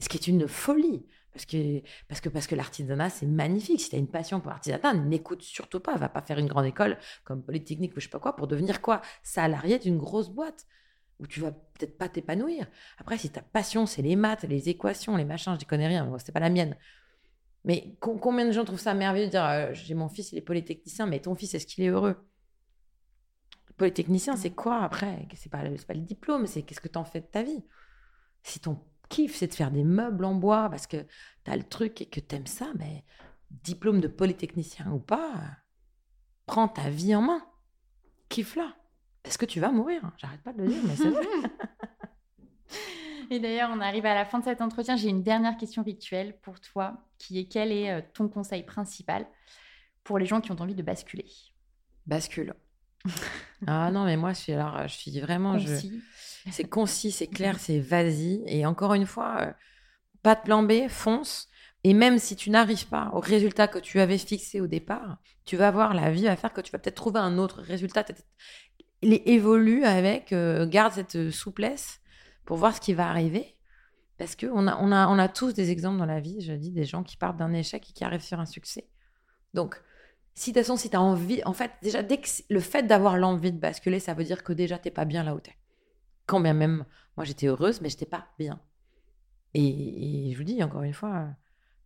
Ce qui est une folie. Parce que, parce que, parce que l'artisanat, c'est magnifique. Si tu as une passion pour l'artisanat, n'écoute surtout pas. Va pas faire une grande école comme Polytechnique ou je sais pas quoi pour devenir quoi? Salarié d'une grosse boîte où tu vas peut-être pas t'épanouir. Après, si ta passion, c'est les maths, les équations, les machins, je ne connais rien. Moi, c'est pas la mienne. Mais com- combien de gens trouvent ça merveilleux de dire euh, j'ai mon fils, il est polytechnicien, mais ton fils, est-ce qu'il est heureux? Polytechnicien, c'est quoi après? C'est pas, pas le diplôme, c'est qu'est-ce que tu en fais de ta vie? Si ton kiff, c'est de faire des meubles en bois parce que tu as le truc et que tu aimes ça, mais diplôme de polytechnicien ou pas, prends ta vie en main. Kiffe-la. Parce que tu vas mourir? J'arrête pas de le dire, mais c'est vrai. Et d'ailleurs, on arrive à la fin de cet entretien. J'ai une dernière question rituelle pour toi, qui est quel est euh, ton conseil principal pour les gens qui ont envie de basculer? Bascule. Ah non, mais moi, je suis, alors, je suis vraiment. je-. C'est concis, c'est clair, c'est vas-y. Et encore une fois, euh, pas de plan B, fonce. Et même si tu n'arrives pas au résultat que tu avais fixé au départ, tu vas voir, la vie va faire que tu vas peut-être trouver un autre résultat. est- évolue avec, euh, garde cette euh, souplesse pour voir ce qui va arriver. Parce qu'on a, on a, on a tous des exemples dans la vie, je dis, des gens qui partent d'un échec et qui arrivent sur un succès. Donc, si de toute façon, envie, en fait, déjà, dès que le fait d'avoir l'envie de basculer, ça veut dire que déjà, t'es pas bien là où t'es. Quand bien même, moi, j'étais heureuse, mais j'étais pas bien. Et, et je vous dis, encore une fois,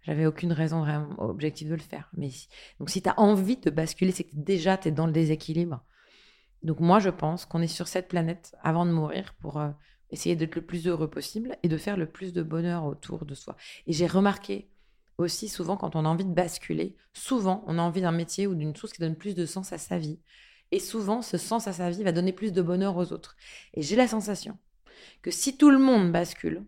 j'avais aucune raison vraiment objective de le faire. Mais donc, si tu as envie de basculer, c'est que déjà, tu es dans le déséquilibre. Donc, moi, je pense qu'on est sur cette planète avant de mourir pour euh, essayer d'être le plus heureux possible et de faire le plus de bonheur autour de soi. Et j'ai remarqué aussi souvent quand on a envie de basculer, souvent on a envie d'un métier ou d'une chose qui donne plus de sens à sa vie. Et souvent, ce sens à sa vie va donner plus de bonheur aux autres. Et j'ai la sensation que si tout le monde bascule,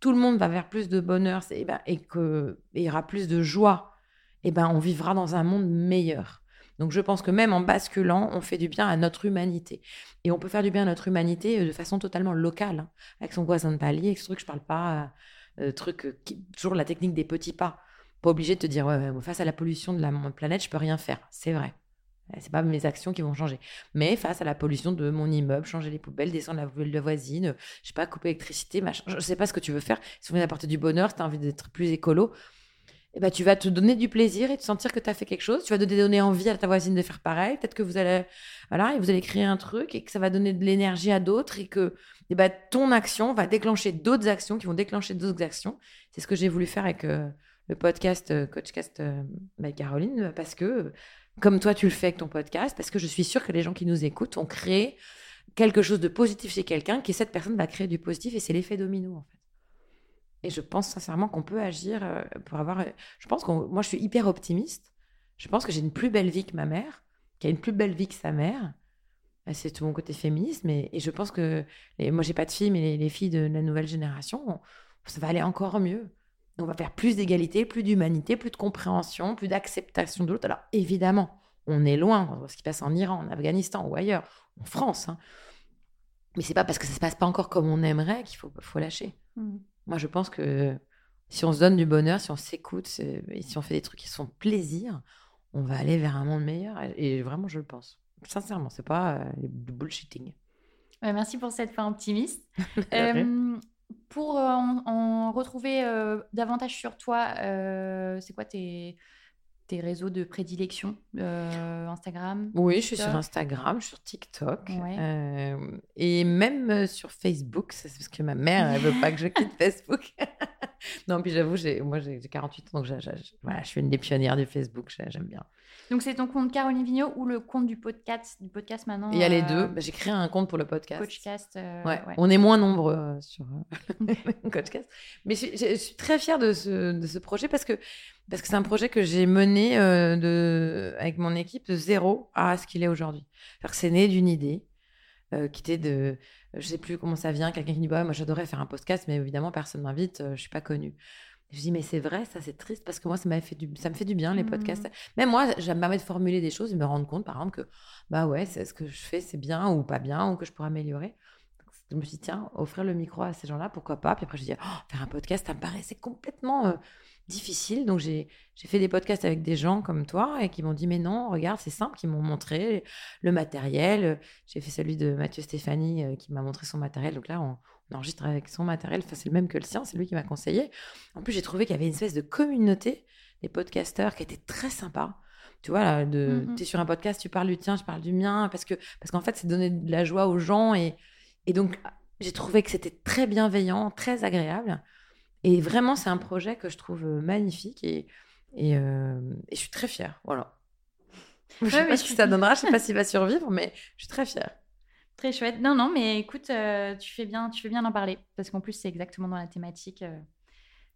tout le monde va vers plus de bonheur c'est- eh ben, et qu'il y aura plus de joie, et ben, on vivra dans un monde meilleur. Donc je pense que même en basculant, on fait du bien à notre humanité. Et on peut faire du bien à notre humanité euh, de façon totalement locale, hein, avec son voisin de palier, avec ce truc, je parle pas, euh, euh, truc, euh, toujours la technique des petits pas. Obligé de te dire, face à la pollution de la planète, je peux rien faire. C'est vrai. C'est pas mes actions qui vont changer. Mais face à la pollution de mon immeuble, changer les poubelles, descendre la poubelle de voisine, je sais pas, couper l'électricité, machin. Je sais pas ce que tu veux faire. Si on vient d'apporter du bonheur, si tu as envie d'être plus écolo, eh ben, tu vas te donner du plaisir et te sentir que tu as fait quelque chose. Tu vas te donner envie à ta voisine de faire pareil. Peut-être que vous allez, voilà, et vous allez créer un truc et que ça va donner de l'énergie à d'autres et que eh ben, ton action va déclencher d'autres actions qui vont déclencher d'autres actions. C'est ce que j'ai voulu faire avec euh, le podcast euh, Coachcast euh, by Caroline parce que, euh, comme toi, tu le fais avec ton podcast, parce que je suis sûre que les gens qui nous écoutent ont créé quelque chose de positif chez quelqu'un, qui cette personne va créer du positif et c'est l'effet domino en fait. Et je pense sincèrement qu'on peut agir euh, pour avoir. euh, Je pense que moi, je suis hyper optimiste. Je pense que j'ai une plus belle vie que ma mère, qui a une plus belle vie que sa mère. Euh, C'est tout mon côté féministe, mais et je pense que les, moi, j'ai pas de filles, mais les, les filles de la nouvelle génération, on- ça va aller encore mieux. On va faire plus d'égalité, plus d'humanité, plus de compréhension, plus d'acceptation de l'autre. Alors évidemment, on est loin on voit ce qui passe en Iran, en Afghanistan ou ailleurs, en France. hein. Mais c'est pas parce que ça se passe pas encore comme on aimerait qu'il faut, faut lâcher. Mm. Moi, je pense que si on se donne du bonheur, si on s'écoute, si on fait des trucs qui sont plaisir, on va aller vers un monde meilleur. Et vraiment, je le pense. Sincèrement, c'est pas euh, du bullshitting. Merci pour cette fin optimiste. Euh, pour euh, en, en retrouver euh, davantage sur toi, euh, c'est quoi tes, tes réseaux de prédilection Euh, Instagram Oui, je suis sur Instagram, sur TikTok Ouais. et même sur Facebook. C'est parce que ma mère, elle veut pas que je quitte Facebook. non, puis j'avoue, j'ai- moi j'ai j'ai 48 ans, donc voilà, je suis une des pionnières du Facebook, j'ai- j'aime bien. Donc c'est ton compte Caroline Vigneault ou le compte du podcast, du podcast maintenant Il y a les euh, deux. Bah, j'ai créé un compte pour le podcast. Coachcast. euh, Ouais, ouais. on est moins nombreux euh, sur euh, Coachcast. Mais je, je- je suis très fière de ce, de ce projet parce que parce que c'est un projet que j'ai mené euh, de, avec mon équipe de zéro à ce qu'il est aujourd'hui. C'est né d'une idée euh, qui était de, je sais plus comment ça vient, quelqu'un qui dit bah moi j'adorais faire un podcast, mais évidemment personne m'invite, euh, je suis pas connue. Je dis mais c'est vrai, ça c'est triste parce que moi ça m'a fait du, ça me fait du bien les Mhm. podcasts. Même moi, ça me permet de formuler des choses et me rendre compte par exemple que bah ouais, c'est ce que je fais c'est bien ou pas bien ou que je pourrais améliorer. Je me suis dit, tiens, offrir le micro à ces gens-là, pourquoi pas? Puis après, je me suis dit, oh, faire un podcast, ça me paraissait complètement euh, difficile. Donc, j'ai j'ai fait des podcasts avec des gens comme toi et qui m'ont dit, mais non, regarde, c'est simple, qui m'ont montré le matériel. J'ai fait celui de Mathieu Stéphanie euh, qui m'a montré son matériel. Donc là, on enregistre avec son matériel. Enfin, c'est le même que le sien, c'est lui qui m'a conseillé. En plus, j'ai trouvé qu'il y avait une espèce de communauté des podcasteurs qui était très sympa. Tu vois, là, de, tu es sur un podcast, tu parles du tien, je parle du mien, parce que parce qu'en fait, c'est donner de la joie aux gens. Et, et donc, j'ai trouvé que c'était très bienveillant, très agréable. Et vraiment, c'est un projet que je trouve magnifique et, et, euh, et je suis très fière. Voilà. Je sais Ouais, pas mais ce que je- ça donnera, je sais pas s'il va survivre, mais je suis très fière. Très chouette. Non, non, mais écoute, euh, tu fais bien, tu fais bien d'en parler parce qu'en plus c'est exactement dans la thématique. euh,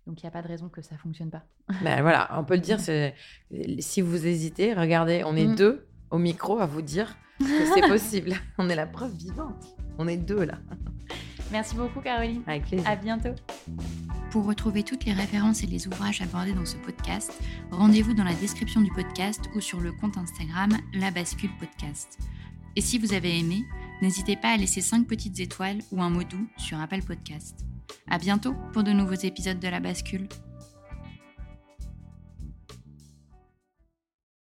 donc il n'y a pas de raison que ça fonctionne pas. Ben voilà, on peut le dire, c'est si vous hésitez, regardez, on est Mm. deux au micro à vous dire que c'est possible. on est la preuve vivante. On est deux là. Merci beaucoup, Caroline. Avec plaisir. À bientôt. Pour retrouver toutes les références et les ouvrages abordés dans ce podcast, rendez-vous dans la description du podcast ou sur le compte Instagram La Bascule Podcast. Et si vous avez aimé, n'hésitez pas à laisser 5 petites étoiles ou un mot doux sur Apple Podcast. À bientôt pour de nouveaux épisodes de La Bascule.